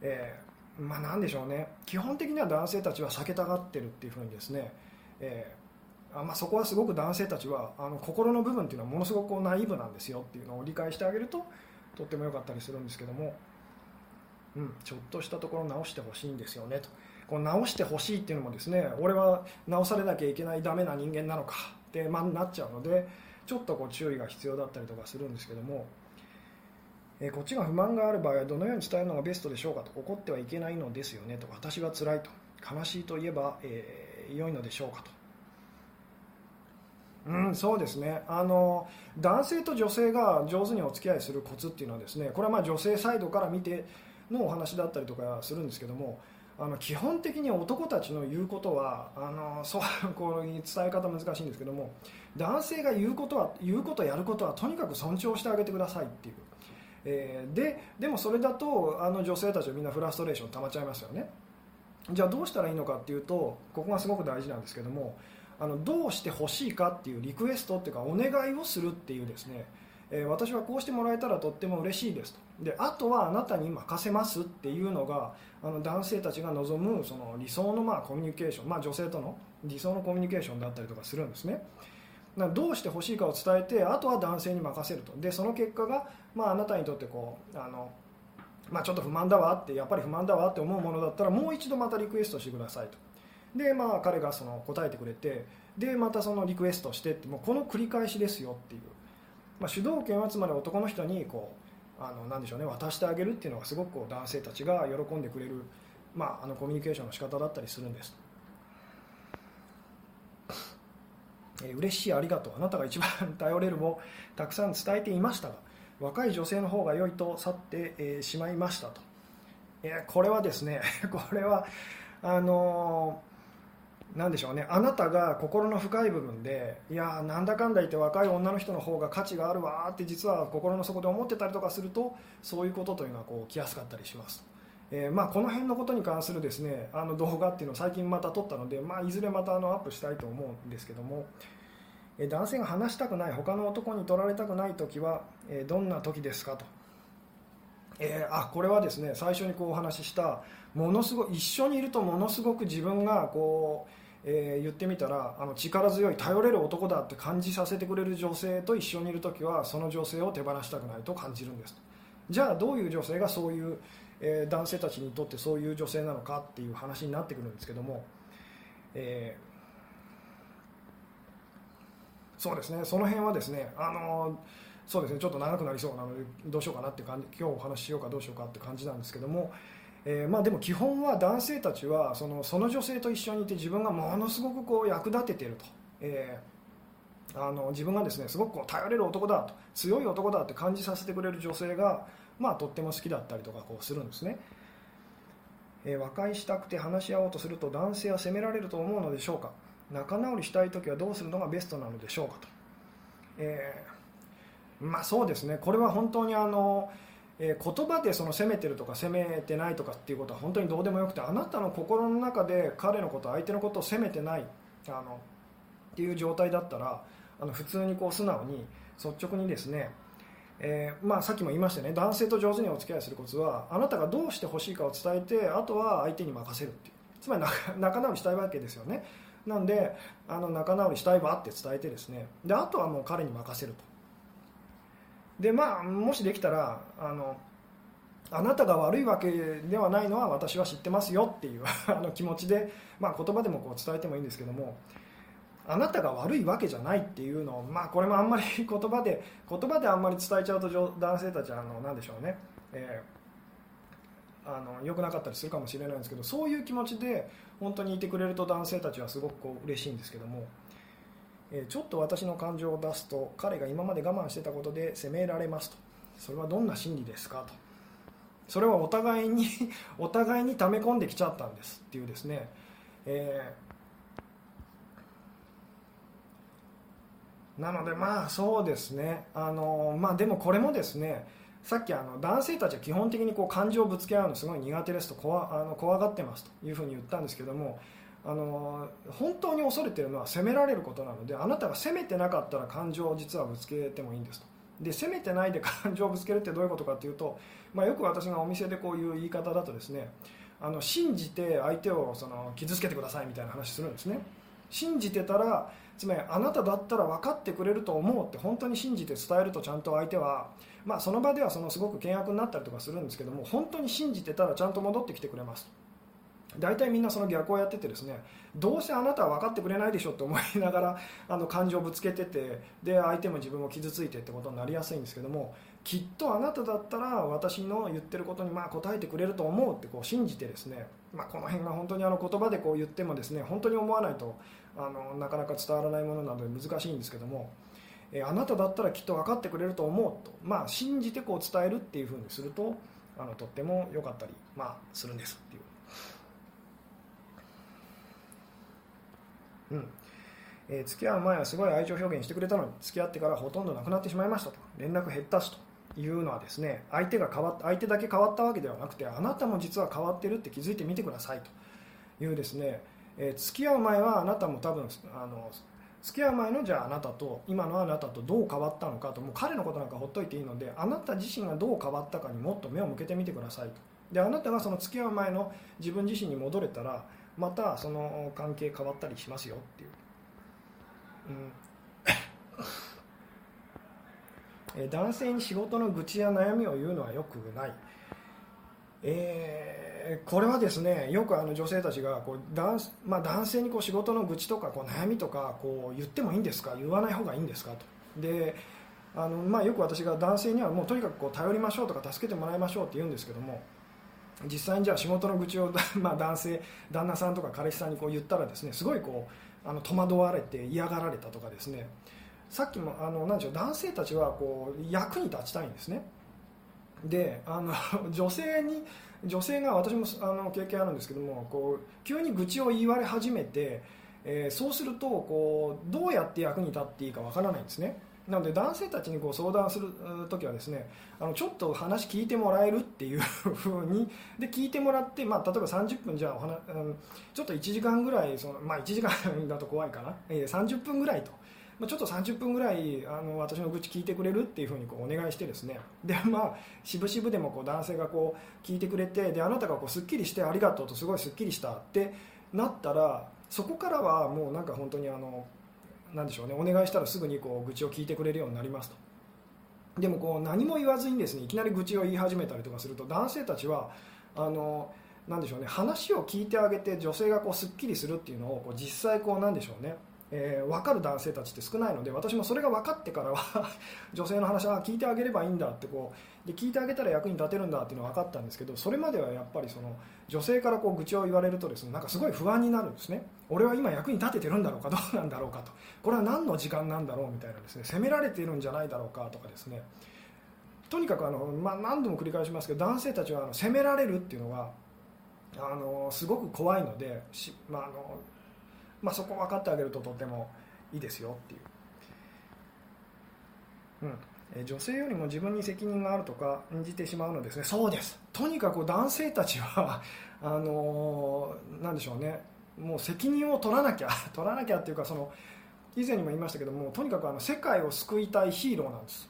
えー、まあ、なんでしょうね。基本的には男性たちは避けたがってるっていうふうにですね、えー、まあ、そこはすごく男性たちはあの心の部分っていうのはものすごくこうナイーブなんですよっていうのを理解してあげるととっても良かったりするんですけども、うん、ちょっとしたところ直してほしいんですよねと。こう直してほしいっていうのもですね俺は直されなきゃいけないダメな人間なのかって、まなっちゃうのでちょっとこう注意が必要だったりとかするんですけども、えこっちが不満がある場合はどのように伝えるのがベストでしょうかと怒ってはいけないのですよねと私は辛いと悲しいと言えば、えー、良いのでしょうかと。うん、そうですね。あの男性と女性が上手にお付き合いするコツっていうのはですねこれはま女性サイドから見てのお話だったりとかするんですけどもあの基本的に男たちの言うことはあのそう こう伝え方難しいんですけども男性が言うことは言うことやることはとにかく尊重してあげてくださいっていう、えー、ででもそれだとあの女性たちはみんなフラストレーション溜まっちゃいますよね。じゃあどうしたらいいのかっていうとここがすごく大事なんですけどもあのどうしてほしいかっていうリクエストっていうかお願いをするっていうですねえー、私はこうしてもらえたらとっても嬉しいですと。であとはあなたに任せますっていうのがあの男性たちが望むその理想のまあコミュニケーション、まあ、女性との理想のコミュニケーションだったりとかするんですね。どうしてほしいかを伝えてあとは男性に任せると。でその結果が、まあ、あなたにとってこうあの、まあ、ちょっと不満だわってやっぱり不満だわって思うものだったらもう一度またリクエストしてくださいと。でまあ彼がその答えてくれてでまたそのリクエストしてってもうこの繰り返しですよっていう、まあ、主導権はつまり男の人にこうあのなんでしょうね渡してあげるっていうのがすごくこう男性たちが喜んでくれる、まあ、あのコミュニケーションの仕方だったりするんです、えー、嬉しいありがとう。あなたが一番頼れるをたくさん伝えていましたが若い女性の方が良いと去って、えー、しまいましたと、えー、これはですね これはあのなんでしょうね。あなたが心の深い部分でいやなんだかんだ言って若い女の人の方が価値があるわって実は心の底で思ってたりとかするとそういうことというのはこう来やすかったりします、えー、まあ、この辺のことに関するですねあの動画っていうのを最近また撮ったので、まあ、いずれまたあのアップしたいと思うんですけども、えー、男性が話したくない他の男に取られたくない時は、えー、どんな時ですかと、えあこれはですね最初にこうお話ししたものすごい一緒にいるとものすごく自分がこうえー、言ってみたらあの力強い頼れる男だって感じさせてくれる女性と一緒にいる時はその女性を手放したくないと感じるんですじゃあどういう女性がそういう、えー、男性たちにとってそういう女性なのかっていう話になってくるんですけども、えー、そうですね。その辺はですねあのそうですね。ちょっと長くなりそうなのでどうしようかなって感じ今日お話ししようかどうしようかって感じなんですけどもえー、まあ、でも基本は男性たちはそのその女性と一緒にいて自分がものすごくこう役立てていると、えー、あの自分がですねすごくこう頼れる男だと。強い男だって感じさせてくれる女性が、まあ、とっても好きだったりとかこうするんですね、えー、和解したくて話し合おうとすると男性は責められると思うのでしょうか。仲直りしたい時はどうするのがベストなのでしょうかと、えまあ、そうですね。これは本当にあのえー、言葉でその責めてるとか責めてないとかっていうことは本当にどうでもよくてあなたの心の中で彼のこと相手のことを責めてないあのっていう状態だったらあの普通にこう素直に率直にですね、えー、まあ、さっきも言いましたね男性と上手にお付き合いするコツはあなたがどうしてほしいかを伝えてあとは相手に任せるっていう。つまり仲直りしたいわけですよね。なんであの仲直りしたいわって伝えてですね。であとはもう彼に任せると。でまあもしできたらあのあなたが悪いわけではないのは私は知ってますよっていう あの気持ちで、まあ、言葉でもこう伝えてもいいんですけどもあなたが悪いわけじゃないっていうのを、まあ、これもあんまり 言葉で言葉であんまり伝えちゃうと男性たちはあの何でしょうね、えー、あの良くなかったりするかもしれないんですけどそういう気持ちで本当にいてくれると男性たちはすごくこう嬉しいんですけども。えちょっと私の感情を出すと彼が今まで我慢してたことで責められますと。それはどんな心理ですかと。それはお互いに お互いに溜め込んできちゃったんですっていうですね、えー、なのでまあそうですね。あのまあでもこれもですねさっきあの男性たちは基本的にこう感情をぶつけ合うのすごい苦手ですと怖あの怖がってますというふうに言ったんですけどもあの本当に恐れているのは責められることなのであなたが責めてなかったら感情を実はぶつけてもいいんですと。で責めてないで 感情をぶつけるってどういうことかというと、まあ、よく私がお店でこういう言い方だとですねあの信じて相手をその傷つけてくださいみたいな話するんですね。信じてたらつまりあなただったら分かってくれると思うって本当に信じて伝えるとちゃんと相手は、まあ、その場ではそのすごく険悪になったりとかするんですけども本当に信じてたらちゃんと戻ってきてくれます大体みんなその逆をやっててですねどうせあなたは分かってくれないでしょって思いながら あの感情をぶつけててで相手も自分も傷ついてってことになりやすいんですけどもきっとあなただったら私の言ってることにまあ答えてくれると思うってこう信じてですね、まあ、この辺が本当にあの言葉でこう言ってもですね本当に思わないとあのなかなか伝わらないものなので難しいんですけども。えあなただったらきっと分かってくれると思うと、まあ、信じてこう伝えるっていうふうにするとあのとっても良かったり、まあ、するんですっていううん。えー、付き合う前はすごい愛情表現してくれたのに付き合ってからほとんどなくなってしまいましたと。連絡減ったしというのはですね相手が変わ相手だけ変わったわけではなくてあなたも実は変わってるって気づいてみてくださいというですね、えー、付き合う前はあなたも多分あの付き合う前のじゃああなたと今のあなたとどう変わったのかともう彼のことなんかほっといていいのであなた自身がどう変わったかにもっと目を向けてみてくださいと。であなたがその付き合う前の自分自身に戻れたらまたその関係変わったりしますよっていう、うん。男性に仕事の愚痴や悩みを言うのはよくない、えーこれはですねよくあの女性たちがこう男,、まあ、男性にこう仕事の愚痴とかこう悩みとかこう言ってもいいんですか言わない方がいいんですかと。であの、まあ、よく私が男性にはもうとにかくこう頼りましょうとか助けてもらいましょうって言うんですけども実際にじゃあ仕事の愚痴を、まあ、男性旦那さんとか彼氏さんにこう言ったらですねすごいこうあの戸惑われて嫌がられたとかですね。さっきもあのなんでしょう男性たちはこう役に立ちたいんですね。であの 女性に女性が私もあの経験あるんですけどもこう急に愚痴を言われ始めて、えーそうするとこうどうやって役に立っていいかわからないんですね。なので男性たちにこう相談する時はですねあのちょっと話聞いてもらえるっていう ふうにで聞いてもらって、まあ、例えば30分じゃあお話うんちょっと1時間ぐらいその、まあ、1時間だと怖いかな、30分ぐらいと。まあ、ちょっと30分ぐらいあの私の愚痴聞いてくれるっていうふうにこうお願いしてですねでまあ渋々でもこう男性がこう聞いてくれてであなたがこうすっきりしてありがとうとすごいすっきりしたってなったらそこからはもうなんか本当にあのなんでしょうね。お願いしたらすぐにこう愚痴を聞いてくれるようになりますと。でもこう何も言わずにですねいきなり愚痴を言い始めたりとかすると男性たちはあのなんでしょうね話を聞いてあげて女性がこうすっきりするっていうのをこう実際こうなんでしょうねえー分かる男性たちって少ないので私もそれが分かってからは 女性の話は聞いてあげればいいんだってこうで聞いてあげたら役に立てるんだっていうのは分かったんですけどそれまではやっぱりその女性からこう愚痴を言われるとですねなんかすごい不安になるんですね。俺は今役に立ててるんだろうかどうなんだろうかと。これは何の時間なんだろうみたいなですね。責められているんじゃないだろうかとかですね。とにかくあの、まあ、何度も繰り返しますけど男性たちはあの責められるっていうのがあのすごく怖いのでし、まああのまあ、そこ分かってあげるととてもいいですよっていう、うん。え女性よりも自分に責任があるとか演じてしまうのですね。そうです。とにかく男性たちはあのなんでしょうね。もう責任を取らなきゃ 取らなきゃっていうかその以前にも言いましたけどもとにかくあの世界を救いたいヒーローなんです。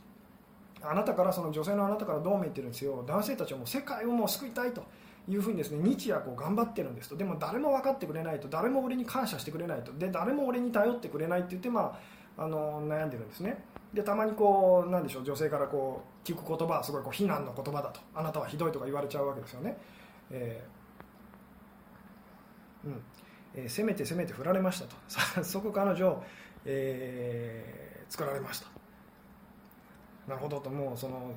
あなたからその女性のあなたからどう見てるんですよ。男性たちはもう世界をもう救いたいというふうにですね日夜こう頑張ってるんですと。でも誰も分かってくれないと。誰も俺に感謝してくれないと。で誰も俺に頼ってくれないって言って、まあ、あの悩んでるんですね。でたまにこうなんでしょう女性からこう聞く言葉はすごいこう非難の言葉だと。あなたはひどいとか言われちゃうわけですよね、えーうん。えー攻めて攻めて振られましたと。早速彼女、えー作られました。なるほどともうその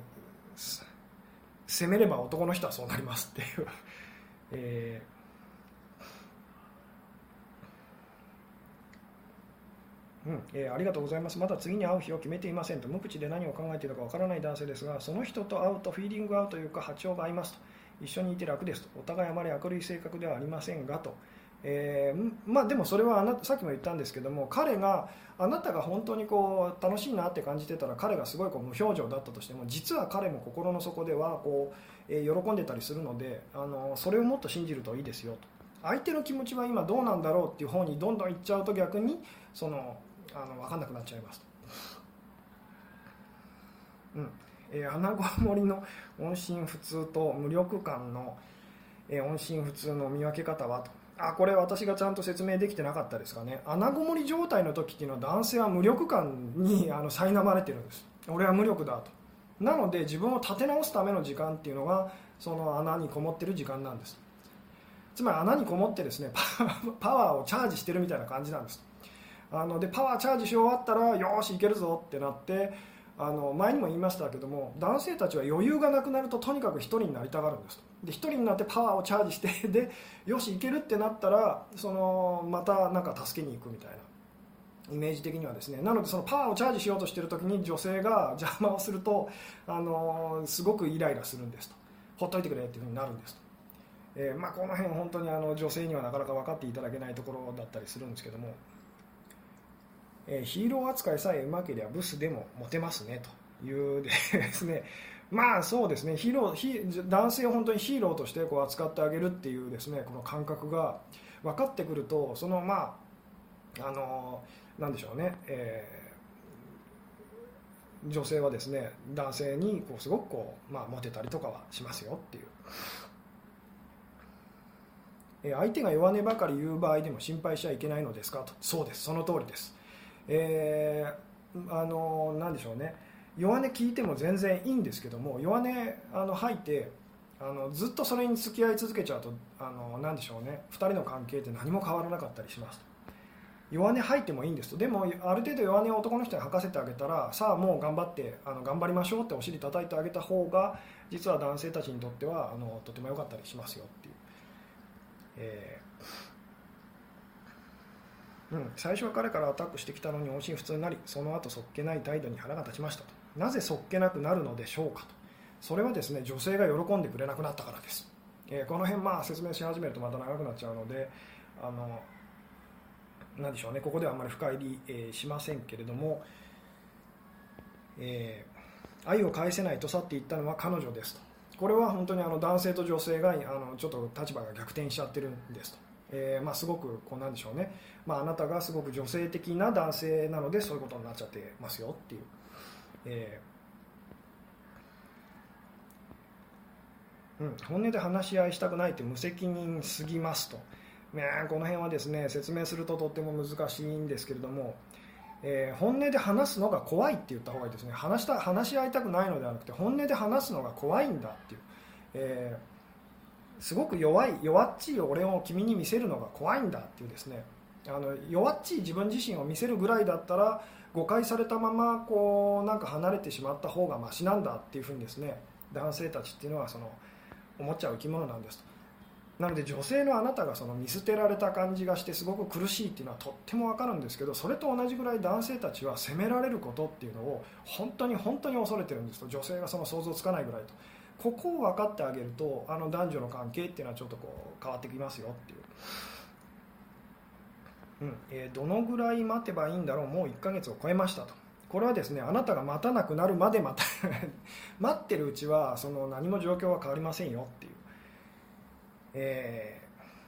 攻めれば男の人はそうなりますっていう、えーうんえーありがとうございます。まだ次に会う日を決めていませんと。無口で何を考えているかわからない男性ですがその人と会うとフィーリング合うというか波長が合いますと。一緒にいて楽ですと。お互いあまり明るい性格ではありませんがと、えーまあ、でもそれはあなさっきも言ったんですけども彼があなたが本当にこう楽しいなって感じてたら彼がすごいこう無表情だったとしても実は彼も心の底ではこう、えー喜んでたりするのであのそれをもっと信じるといいですよと。相手の気持ちは今どうなんだろうっていう方にどんどん行っちゃうと逆にそのあの分かんなくなっちゃいますと。うん。えー、穴子森の音信不通と無力感の、えー音信不通の見分け方はと。あこれ私がちゃんと説明できてなかったですかね。穴子森状態の時っていうのは男性は無力感にあの苛まれてるんです。俺は無力だと。なので自分を立て直すための時間っていうのがその穴にこもってる時間なんです。つまり穴にこもってですねパ パワーをチャージしてるみたいな感じなんです。あのでパワーチャージし終わったらよーしいけるぞってなってあの前にも言いましたけども男性たちは余裕がなくなるととにかく一人になりたがるんですとで一人になってパワーをチャージして でよしいけるってなったらそのまたなんか助けに行くみたいな。イメージ的にはですね。なのでそのパワーをチャージしようとしてる時に女性が邪魔をするとあのすごくイライラするんですと。ほっといてくれっていうふうになるんですと、えーまあ、この辺本当にあの女性にはなかなか分かっていただけないところだったりするんですけども。えーヒーロー扱いさえうまければブスでもモテますねというですね。まあそうですね。ヒーローヒ男性を本当にヒーローとしてこう扱ってあげるっていうですねこの感覚が分かってくるとそのまああのなんでしょうね、えー女性はですね男性にこうすごくこう、まあ、モテたりとかはしますよっていう。えー相手が弱音ばかり言う場合でも心配しちゃいけないのですかと。そうです。その通りです。えーあのなんでしょうね。弱音聞いても全然いいんですけども弱音あの吐いてあのずっとそれに付き合い続けちゃうとあのなんでしょうね2人の関係って何も変わらなかったりしますと。弱音吐いてもいいんですと。でもある程度弱音を男の人に吐かせてあげたらさあもう頑張ってあの頑張りましょうってお尻叩いてあげた方が実は男性たちにとってはあのとても良かったりしますよっていう、えーうん、最初は彼からアタックしてきたのに音信不通になりその後そっけない態度に腹が立ちましたと。なぜそっけなくなるのでしょうかと。それはですね女性が喜んでくれなくなったからです、えー、この辺まあ説明し始めるとまた長くなっちゃうのであのなんでしょうね。ここではあまり深入り、えー、しませんけれども、えー、愛を返せないと去っていったのは彼女ですと。これは本当にあの男性と女性があのちょっと立場が逆転しちゃってるんですと、えーまあ、すごくこうなんでしょうね、まあ、あなたがすごく女性的な男性なのでそういうことになっちゃってますよっていう、えーうん、本音で話し合いしたくないって無責任すぎますと。ね、この辺はですね説明するととっても難しいんですけれども、えー、本音で話すのが怖いって言った方がいいですね。話した話し合いたくないのではなくて本音で話すのが怖いんだっていう、えー、すごく弱い弱っちい俺を君に見せるのが怖いんだっていうですね。あの弱っちい自分自身を見せるぐらいだったら誤解されたままこうなんか離れてしまった方がましなんだっていうふうにですね男性たちっていうのはその思っちゃう生き物なんですと。なので女性のあなたがその見捨てられた感じがしてすごく苦しいっていうのはとっても分かるんですけどそれと同じぐらい男性たちは責められることっていうのを本当に本当に恐れてるんですと。女性がその想像つかないぐらいと。ここを分かってあげるとあの男女の関係っていうのはちょっとこう変わってきますよっていう。うんえー、どのぐらい待てばいいんだろうもう1ヶ月を超えましたと。これはですねあなたが待たなくなるまで待 待ってるうちはその何も状況は変わりませんよっていう。え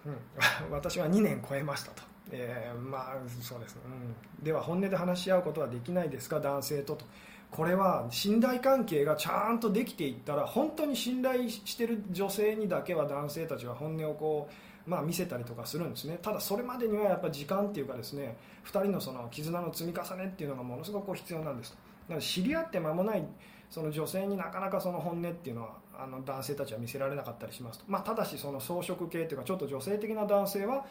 ー、うん、私は2年超えましたと、えー、まあそうです、うん、では本音で話し合うことはできないですか男性とと。これは信頼関係がちゃんとできていったら本当に信頼してる女性にだけは男性たちは本音をこう、まあ、見せたりとかするんですね。ただそれまでにはやっぱ時間っていうかですね2人のその絆の積み重ねっていうのがものすごく必要なんです。だから知り合って間もないその女性になかなかその本音っていうのはあの男性たちは見せられなかったりしますと、まあ、ただしその装飾系というかちょっと女性的な男性は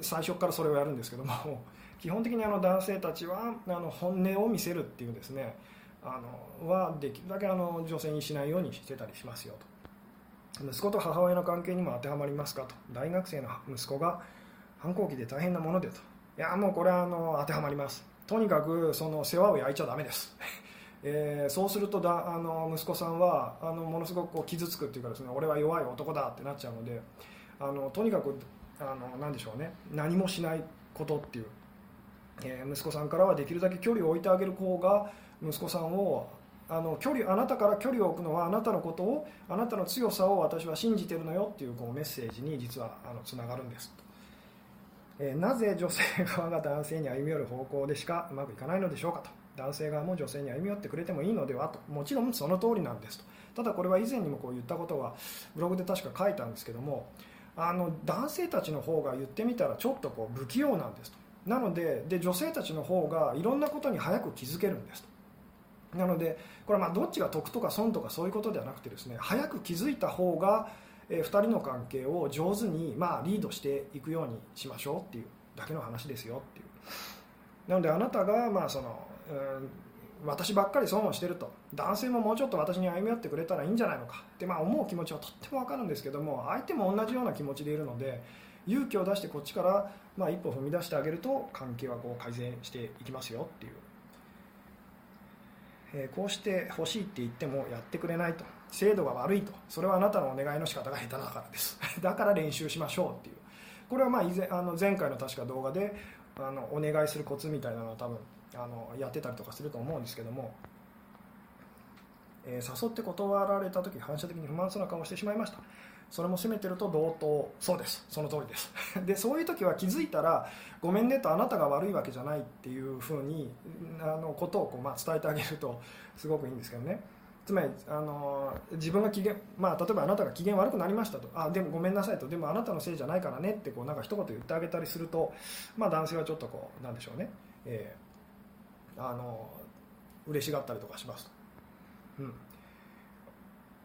最初からそれをやるんですけども 基本的にあの男性たちはあの本音を見せるっていうですねあのはできるだけあの女性にしないようにしてたりしますよと。息子と母親の関係にも当てはまりますかと。大学生の息子が反抗期で大変なものでと。いやもうこれはあの当てはまります。とにかくその世話を焼いちゃだめです。えー、そうするとだあの息子さんはあのものすごくこう傷つくっていうかですね俺は弱い男だってなっちゃうのであのとにかくあの何でしょうね。何もしないことっていう、えー、息子さんからはできるだけ距離を置いてあげる方が息子さんをあの距離あなたから距離を置くのはあなたのことをあなたの強さを私は信じてるのよっていうこうメッセージに実はあのつながるんですえー、なぜ女性側が男性に歩み寄る方向でしかうまくいかないのでしょうかと。男性側も女性に歩み寄ってくれてもいいのではと。もちろんその通りなんですと。ただこれは以前にもこう言ったことはブログで確か書いたんですけどもあの男性たちの方が言ってみたらちょっとこう不器用なんですと。なのでで女性たちの方がいろんなことに早く気づけるんですと。なのでこれはまどっちが得とか損とかそういうことではなくてですね早く気づいた方が2人の関係を上手にまあリードしていくようにしましょうっていうだけの話ですよっていう。なのであなたがまあそのうん私ばっかり損をしてると男性ももうちょっと私に歩み寄ってくれたらいいんじゃないのかってまあ思う気持ちはとっても分かるんですけども相手も同じような気持ちでいるので勇気を出してこっちからまあ一歩踏み出してあげると関係はこう改善していきますよっていう、え、こうして欲しいって言ってもやってくれないと。精度が悪いと。それはあなたのお願いの仕方が下手だからです。だから練習しましょうっていう。これはまあ以前あの前回の確か動画であのお願いするコツみたいなのは多分あのやってたりとかすると思うんですけども、えー、誘って断られた時反射的に不満そうな顔をしてしまいました。それも責めてると同等。そうです。その通りです。でそういう時は気づいたらごめんねとあなたが悪いわけじゃないっていうふうにあのことをこう、まあ、伝えてあげるとすごくいいんですけどね。つまりあの自分が機嫌、まあ、例えばあなたが機嫌悪くなりましたと。あでもごめんなさいと。でもあなたのせいじゃないからねってこうなんか一言言ってあげたりすると、まあ、男性はちょっとこうなんでしょうね、えー、あの嬉しがったりとかしますと、うん。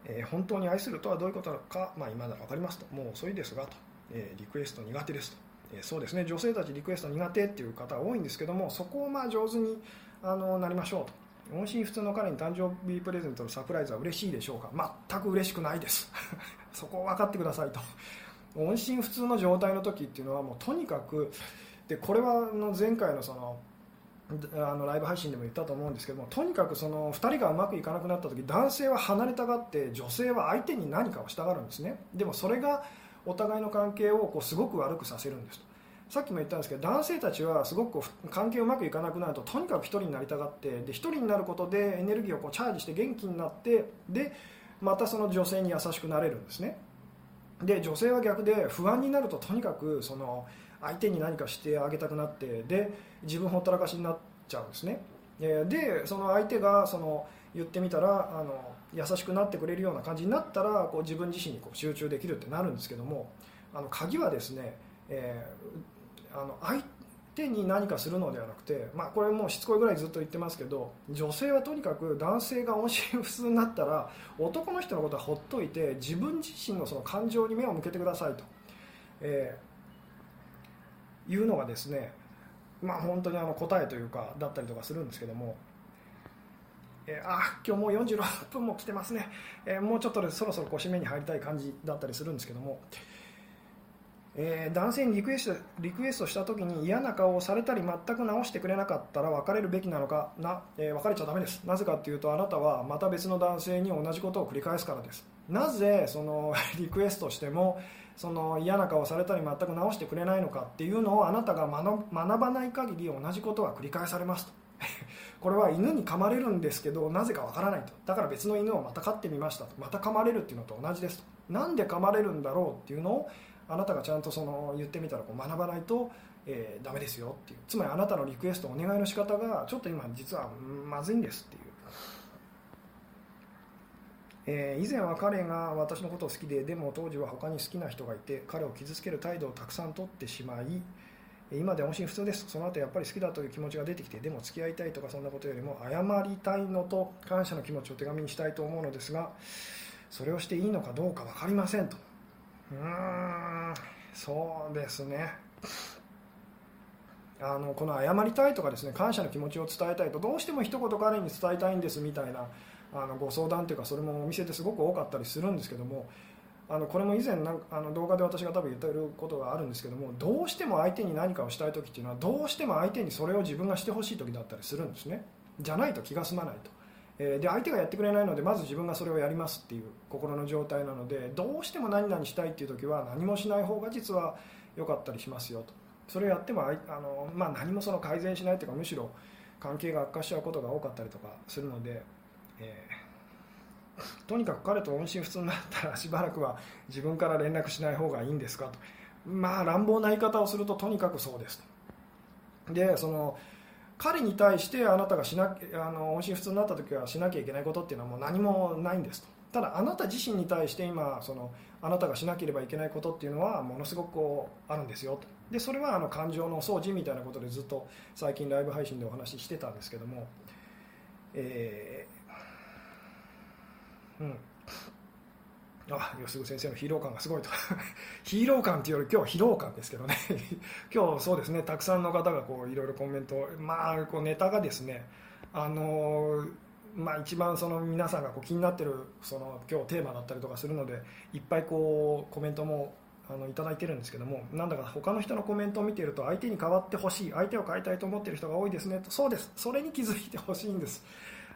えー、本当に愛するとはどういうことなのか、まあ、今なら分かりますと。もう遅いですがと、えー、リクエスト苦手ですと、えー、そうですね。女性たちリクエスト苦手っていう方多いんですけどもそこをまあ上手にあのなりましょうと。音信不通の彼に誕生日プレゼントのサプライズは嬉しいでしょうか。全く嬉しくないです。そこを分かってくださいと。音信不通の状態の時っていうのはもうとにかくでこれはの前回のそのあのライブ配信でも言ったと思うんですけどもとにかくその2人がうまくいかなくなった時男性は離れたがって女性は相手に何かをしたがるんですね。でもそれがお互いの関係をこうすごく悪くさせるんですと。さっきも言ったんですけど男性たちはすごく関係うまくいかなくなるととにかく1人になりたがってで1人になることでエネルギーをこうチャージして元気になってでまたその女性に優しくなれるんですね。で女性は逆で不安になるととにかくその相手に何かしてあげたくなってで自分ほったらかしになっちゃうんですね。でその相手がその言ってみたらあの優しくなってくれるような感じになったらこう自分自身にこう集中できるってなるんですけどもあの鍵はですね、えー、あの相手に何かするのではなくて、まあ、これもうしつこいぐらいずっと言ってますけど女性はとにかく男性が音信不通になったら男の人のことはほっといて自分自身のその感情に目を向けてくださいと、えー、いうのがですねまあ本当にあの答えというかだったりとかするんですけども。えー、あ今日もう46分も来てますね、えー、もうちょっとでそろそろこう締めに入りたい感じだったりするんですけども、えー、男性にリクエストリクエストした時に嫌な顔をされたり全く直してくれなかったら別れるべきなのかな、えー、別れちゃだめですなぜかというとあなたはまた別の男性に同じことを繰り返すからですなぜそのリクエストしてもその嫌な顔されたり全く直してくれないのかっていうのをあなたが学ばない限り同じことは繰り返されますと。これは犬に噛まれるんですけどなぜかわからないと。だから別の犬をまた飼ってみましたと。また噛まれるっていうのと同じですと。なんで噛まれるんだろうっていうのをあなたがちゃんとその言ってみたらこう学ばないと、えー、ダメですよっていう。つまりあなたのリクエストお願いの仕方がちょっと今実はまずいんですっていう、えー、以前は彼が私のことを好きででも当時は他に好きな人がいて彼を傷つける態度をたくさんとってしまい今では音信不通です。その後やっぱり好きだという気持ちが出てきてでも付き合いたいとかそんなことよりも謝りたいのと感謝の気持ちを手紙にしたいと思うのですがそれをしていいのかどうか分かりませんと。うーんそうですね。あのこの謝りたいとかですね感謝の気持ちを伝えたいとどうしても一言彼に伝えたいんですみたいなあのご相談というかそれもお店ですごく多かったりするんですけどもあのこれも以前なんあの動画で私が多分言ってることがあるんですけどもどうしても相手に何かをしたい時っていうのはどうしても相手にそれを自分がしてほしい時だったりするんですね。じゃないと気が済まないと。えで相手がやってくれないのでまず自分がそれをやりますっていう心の状態なのでどうしても何々したいっていう時は何もしない方が実は良かったりしますよと。それをやってもあの、まあ、何もその改善しないというかむしろ関係が悪化しちゃうことが多かったりとかするので、えー、とにかく彼と音信不通になったらしばらくは自分から連絡しない方がいいんですかと。まあ乱暴な言い方をするととにかくそうですと。でその彼に対してあなたがしなあの音信不通になった時はしなきゃいけないことっていうのはもう何もないんですと。ただあなた自身に対して今そのあなたがしなければいけないことっていうのはものすごくこうあるんですよと。でそれはあの感情の掃除みたいなことでずっと最近ライブ配信でお話ししてたんですけどもえー、うん。あ吉純先生のヒーロー感がすごいと。ヒーロー感っていうより今日は疲労感ですけどね。今日そうですね。たくさんの方がこういろいろコメントまあこうネタがですねあのまあ、一番その皆さんがこう気になってるその今日テーマだったりとかするのでいっぱいこうコメントもあのいただいてるんですけどもなんだか他の人のコメントを見ていると相手に変わってほしい相手を変えたいと思っている人が多いですねと。そうです。それに気づいてほしいんです。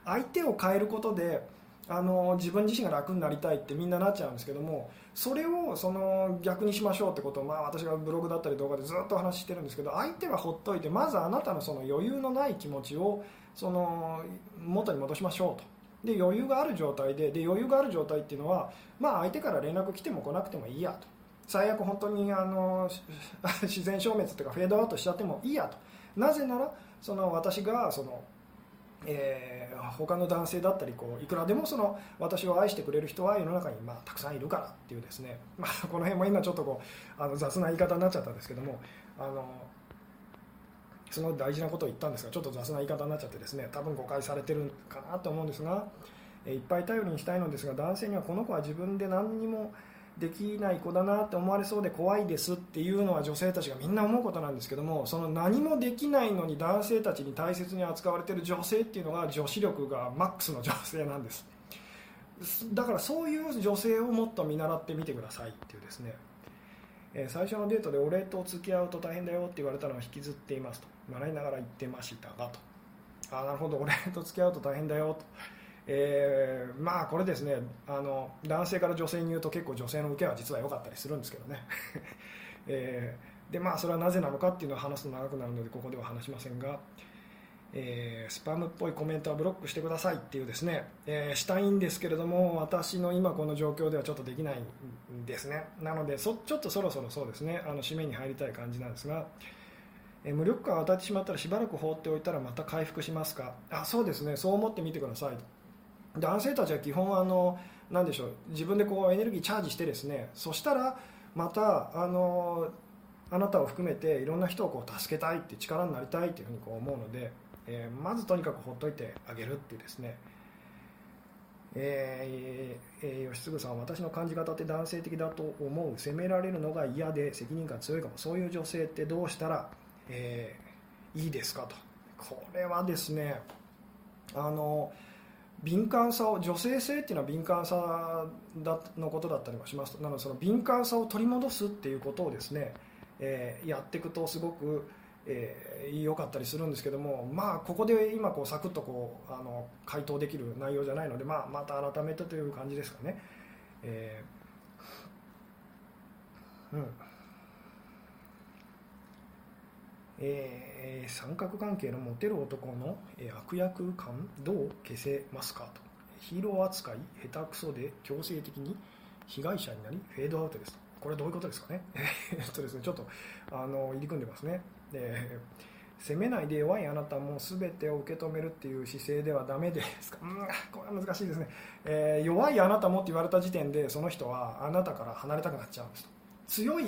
相手を変えることであの自分自身が楽になりたいってみんななっちゃうんですけどもそれをその逆にしましょうってことを、まあ、私がブログだったり動画でずっと話してるんですけど相手はほっといてまずあなたのその余裕のない気持ちをその元に戻しましょうと。で余裕がある状態でで余裕がある状態っていうのは、まあ、相手から連絡来ても来なくてもいいやと最悪本当にあの 自然消滅というかフェードアウトしちゃってもいいやとなぜならその私がそのえー、他の男性だったりこういくらでもその私を愛してくれる人は世の中にまあたくさんいるからっていうですね、まあ、この辺も今ちょっとこうあの雑な言い方になっちゃったんですけどもあのその大事なことを言ったんですがちょっと雑な言い方になっちゃってですね多分誤解されてるかなと思うんですが、えいっぱい頼りにしたいのですが男性にはこの子は自分で何にもできない子だなって思われそうで怖いですっていうのは女性たちがみんな思うことなんですけどもその何もできないのに男性たちに大切に扱われてる女性っていうのが女子力がマックスの女性なんです。だからそういう女性をもっと見習ってみてくださいっていうですね、え、最初のデートで俺と付き合うと大変だよって言われたのを引きずっていますと。笑いながら言ってましたがと。あなるほど。俺と付き合うと大変だよと。えー、まあこれですねあの男性から女性に言うと結構女性の受けは実は良かったりするんですけどね、えー、でまあそれはなぜなのかっていうのを話すと長くなるのでここでは話しませんが、えー、スパムっぽいコメントはブロックしてくださいっていうですね、えしたいんですけれども私の今この状況ではちょっとできないんですね。なのでそちょっとそろそろそうですねあの締めに入りたい感じなんですがえ無力感が当たってしまったらしばらく放っておいたらまた回復しますか？あそうですねそう思ってみてください。男性たちは基本あのなでしょう自分でこうエネルギーチャージしてですねそしたらまたあのあなたを含めていろんな人をこう助けたいって力になりたいっていうふうにこう思うので、えー、まずとにかくほっといてあげるっていうですね。えーえー、吉嗣さん私の感じ方って男性的だと思う責められるのが嫌で責任感強いかもそういう女性ってどうしたら、えー、いいですかと。これはですねあの敏感さを女性性っていうのは敏感さだのことだったりもしますなのでその敏感さを取り戻すっていうことをですね、えー、やっていくとすごくえー、かったりするんですけども、まあ、ここで今こうサクッとこうあの回答できる内容じゃないので、まあ、また改めてという感じですかね。えー、うんえー、三角関係のモテる男の、え、悪役感どう消せますかと。ヒーロー扱い下手くそで強制的に被害者になりフェードアウトですと。これはどういうことですかね。えっとですねちょっとあの入り組んでますね。で責めないで弱いあなたも全てを受け止めるっていう姿勢ではダメですか、うん、これは難しいですね、えー、弱いあなたもって言われた時点でその人はあなたから離れたくなっちゃうんです強い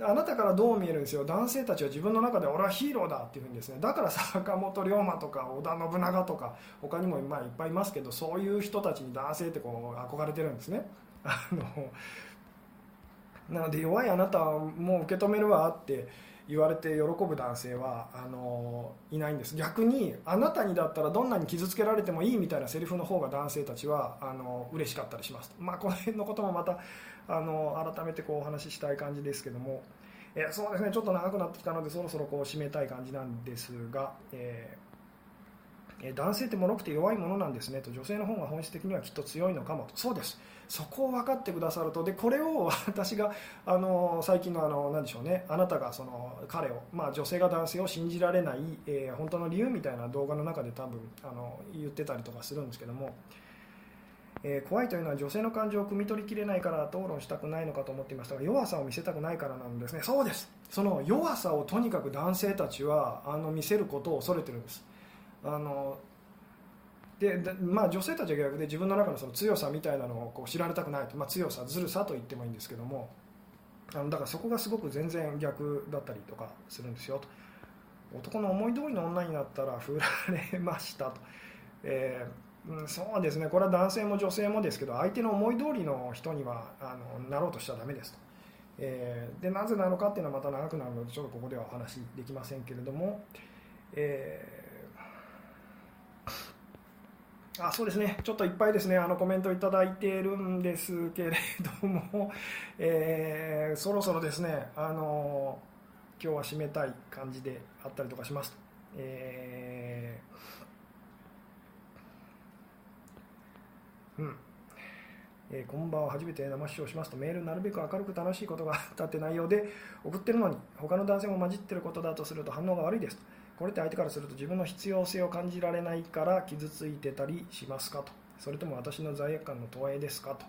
あなたからどう見えるんですよ。男性たちは自分の中で俺はヒーローだっていうふうにですね。だから坂本龍馬とか織田信長とか他にもまいっぱいいますけどそういう人たちに男性ってこう憧れてるんですね。あのなので弱いあなたはもう受け止めるわって言われて喜ぶ男性はあのいないんです。逆にあなたにだったらどんなに傷つけられてもいいみたいなセリフの方が男性たちはあの嬉しかったりします。まあこの辺のこともまたあの改めてこうお話ししたい感じですけども、えそうですねちょっと長くなってきたのでそろそろこう締めたい感じなんですが、えー、男性って脆くて弱いものなんですねと。女性の方が本質的にはきっと強いのかもと。そうです。そこを分かってくださると。でこれを 私があの最近のあの何でしょうね。あなたがその彼を、まあ、女性が男性を信じられない、えー、本当の理由みたいな動画の中で多分あの言ってたりとかするんですけども。えー、怖いというのは女性の感情を汲み取りきれないから討論したくないのかと思っていましたが弱さを見せたくないからなんですね。そうです。その弱さをとにかく男性たちはあの見せることを恐れてるんです。あのでまあ、女性たちは逆で自分の中のその強さみたいなのをこう知られたくないと、まあ、強さずるさと言ってもいいんですけども。あのだからそこがすごく全然逆だったりとかするんですよと。男の思い通りの女になったら振られましたと、えー、うん、そうですね。これは男性も女性もですけど相手の思い通りの人にはあのなろうとしちゃだめですと、えー、でなぜなのかっていうのはまた長くなるのでちょっとここではお話できませんけれども、えーあそうですね、ちょっといっぱいですね、あのコメントいただいているんですけれども、えー、そろそろですね、あの今日は締めたい感じであったりとかします。えー、うん。えー、こんばんは。初めて生視聴しますとメールなるべく明るく楽しいことがあったって内容で送ってるのに他の男性も混じってることだとすると反応が悪いです。とこれって相手からすると自分の必要性を感じられないから傷ついてたりしますかと。それとも私の罪悪感の投影ですかと。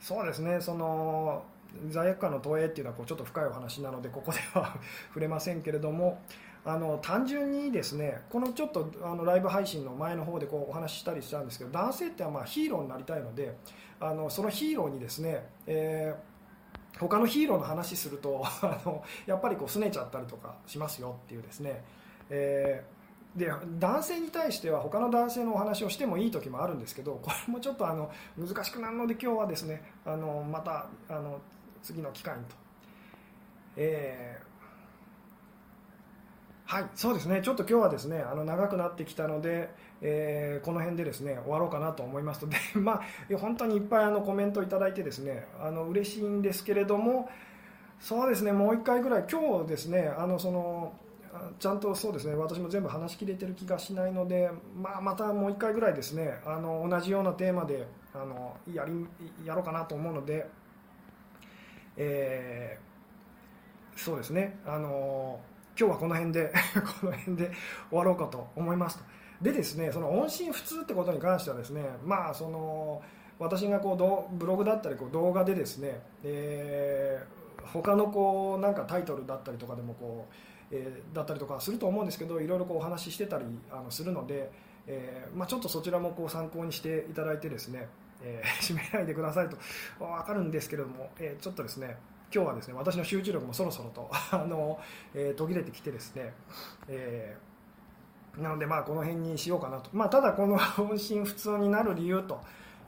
そうですね。その罪悪感の投影っていうのはこうちょっと深いお話なのでここでは 触れませんけれどもあの単純にですねこのちょっとあのライブ配信の前の方でこうお話ししたりしたんですけど男性ってはまあヒーローになりたいのであのそのヒーローにですね、えー、他のヒーローの話すると あのやっぱりこう拗ねちゃったりとかしますよっていうですね。えー、で男性に対しては他の男性のお話をしてもいい時もあるんですけどこれもちょっとあの難しくなるので今日はですねあのまたあの次の機会にと、え、はいそうですね。ちょっと今日はですねあの長くなってきたので、えー、この辺でですね終わろうかなと思いますとで、まあ、本当にいっぱいあのコメントいただいてですねあの嬉しいんですけれどもそうですねもう1回ぐらい今日ですねあのそのちゃんとそうですね私も全部話しきれてる気がしないので、まあ、またもう1回ぐらいですねあの同じようなテーマであのやりやろうかなと思うので、えー、そうですねあの今日はこの辺で この辺で終わろうかと思いますでですねその音信不通ってことに関してはですねまあその私がこうブログだったりこう動画でですね、えー、他のこうなんかタイトルだったりとかでもこうえー、だったりとかすると思うんですけどいろいろこうお話ししてたりあのするので、えーまあ、ちょっとそちらもこう参考にしていただいてですね、えー、締めないでくださいと分かるんですけれども、えー、ちょっとですね今日はですね私の集中力もそろそろと あの、えー、途切れてきてですね、えー、なのでまあこの辺にしようかなと、まあ、ただこの 音信不通になる理由と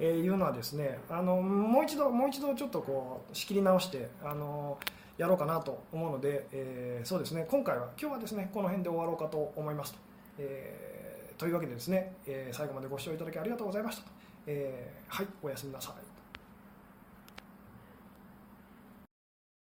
いうのはですねあのもう一度もう一度ちょっとこう仕切り直してあのやろうかなと思うので、えー、そうですね。今回は今日はですねこの辺で終わろうかと思いますと、えー、というわけでですね、え、最後までご視聴いただきありがとうございました、えー、はいおやすみなさい。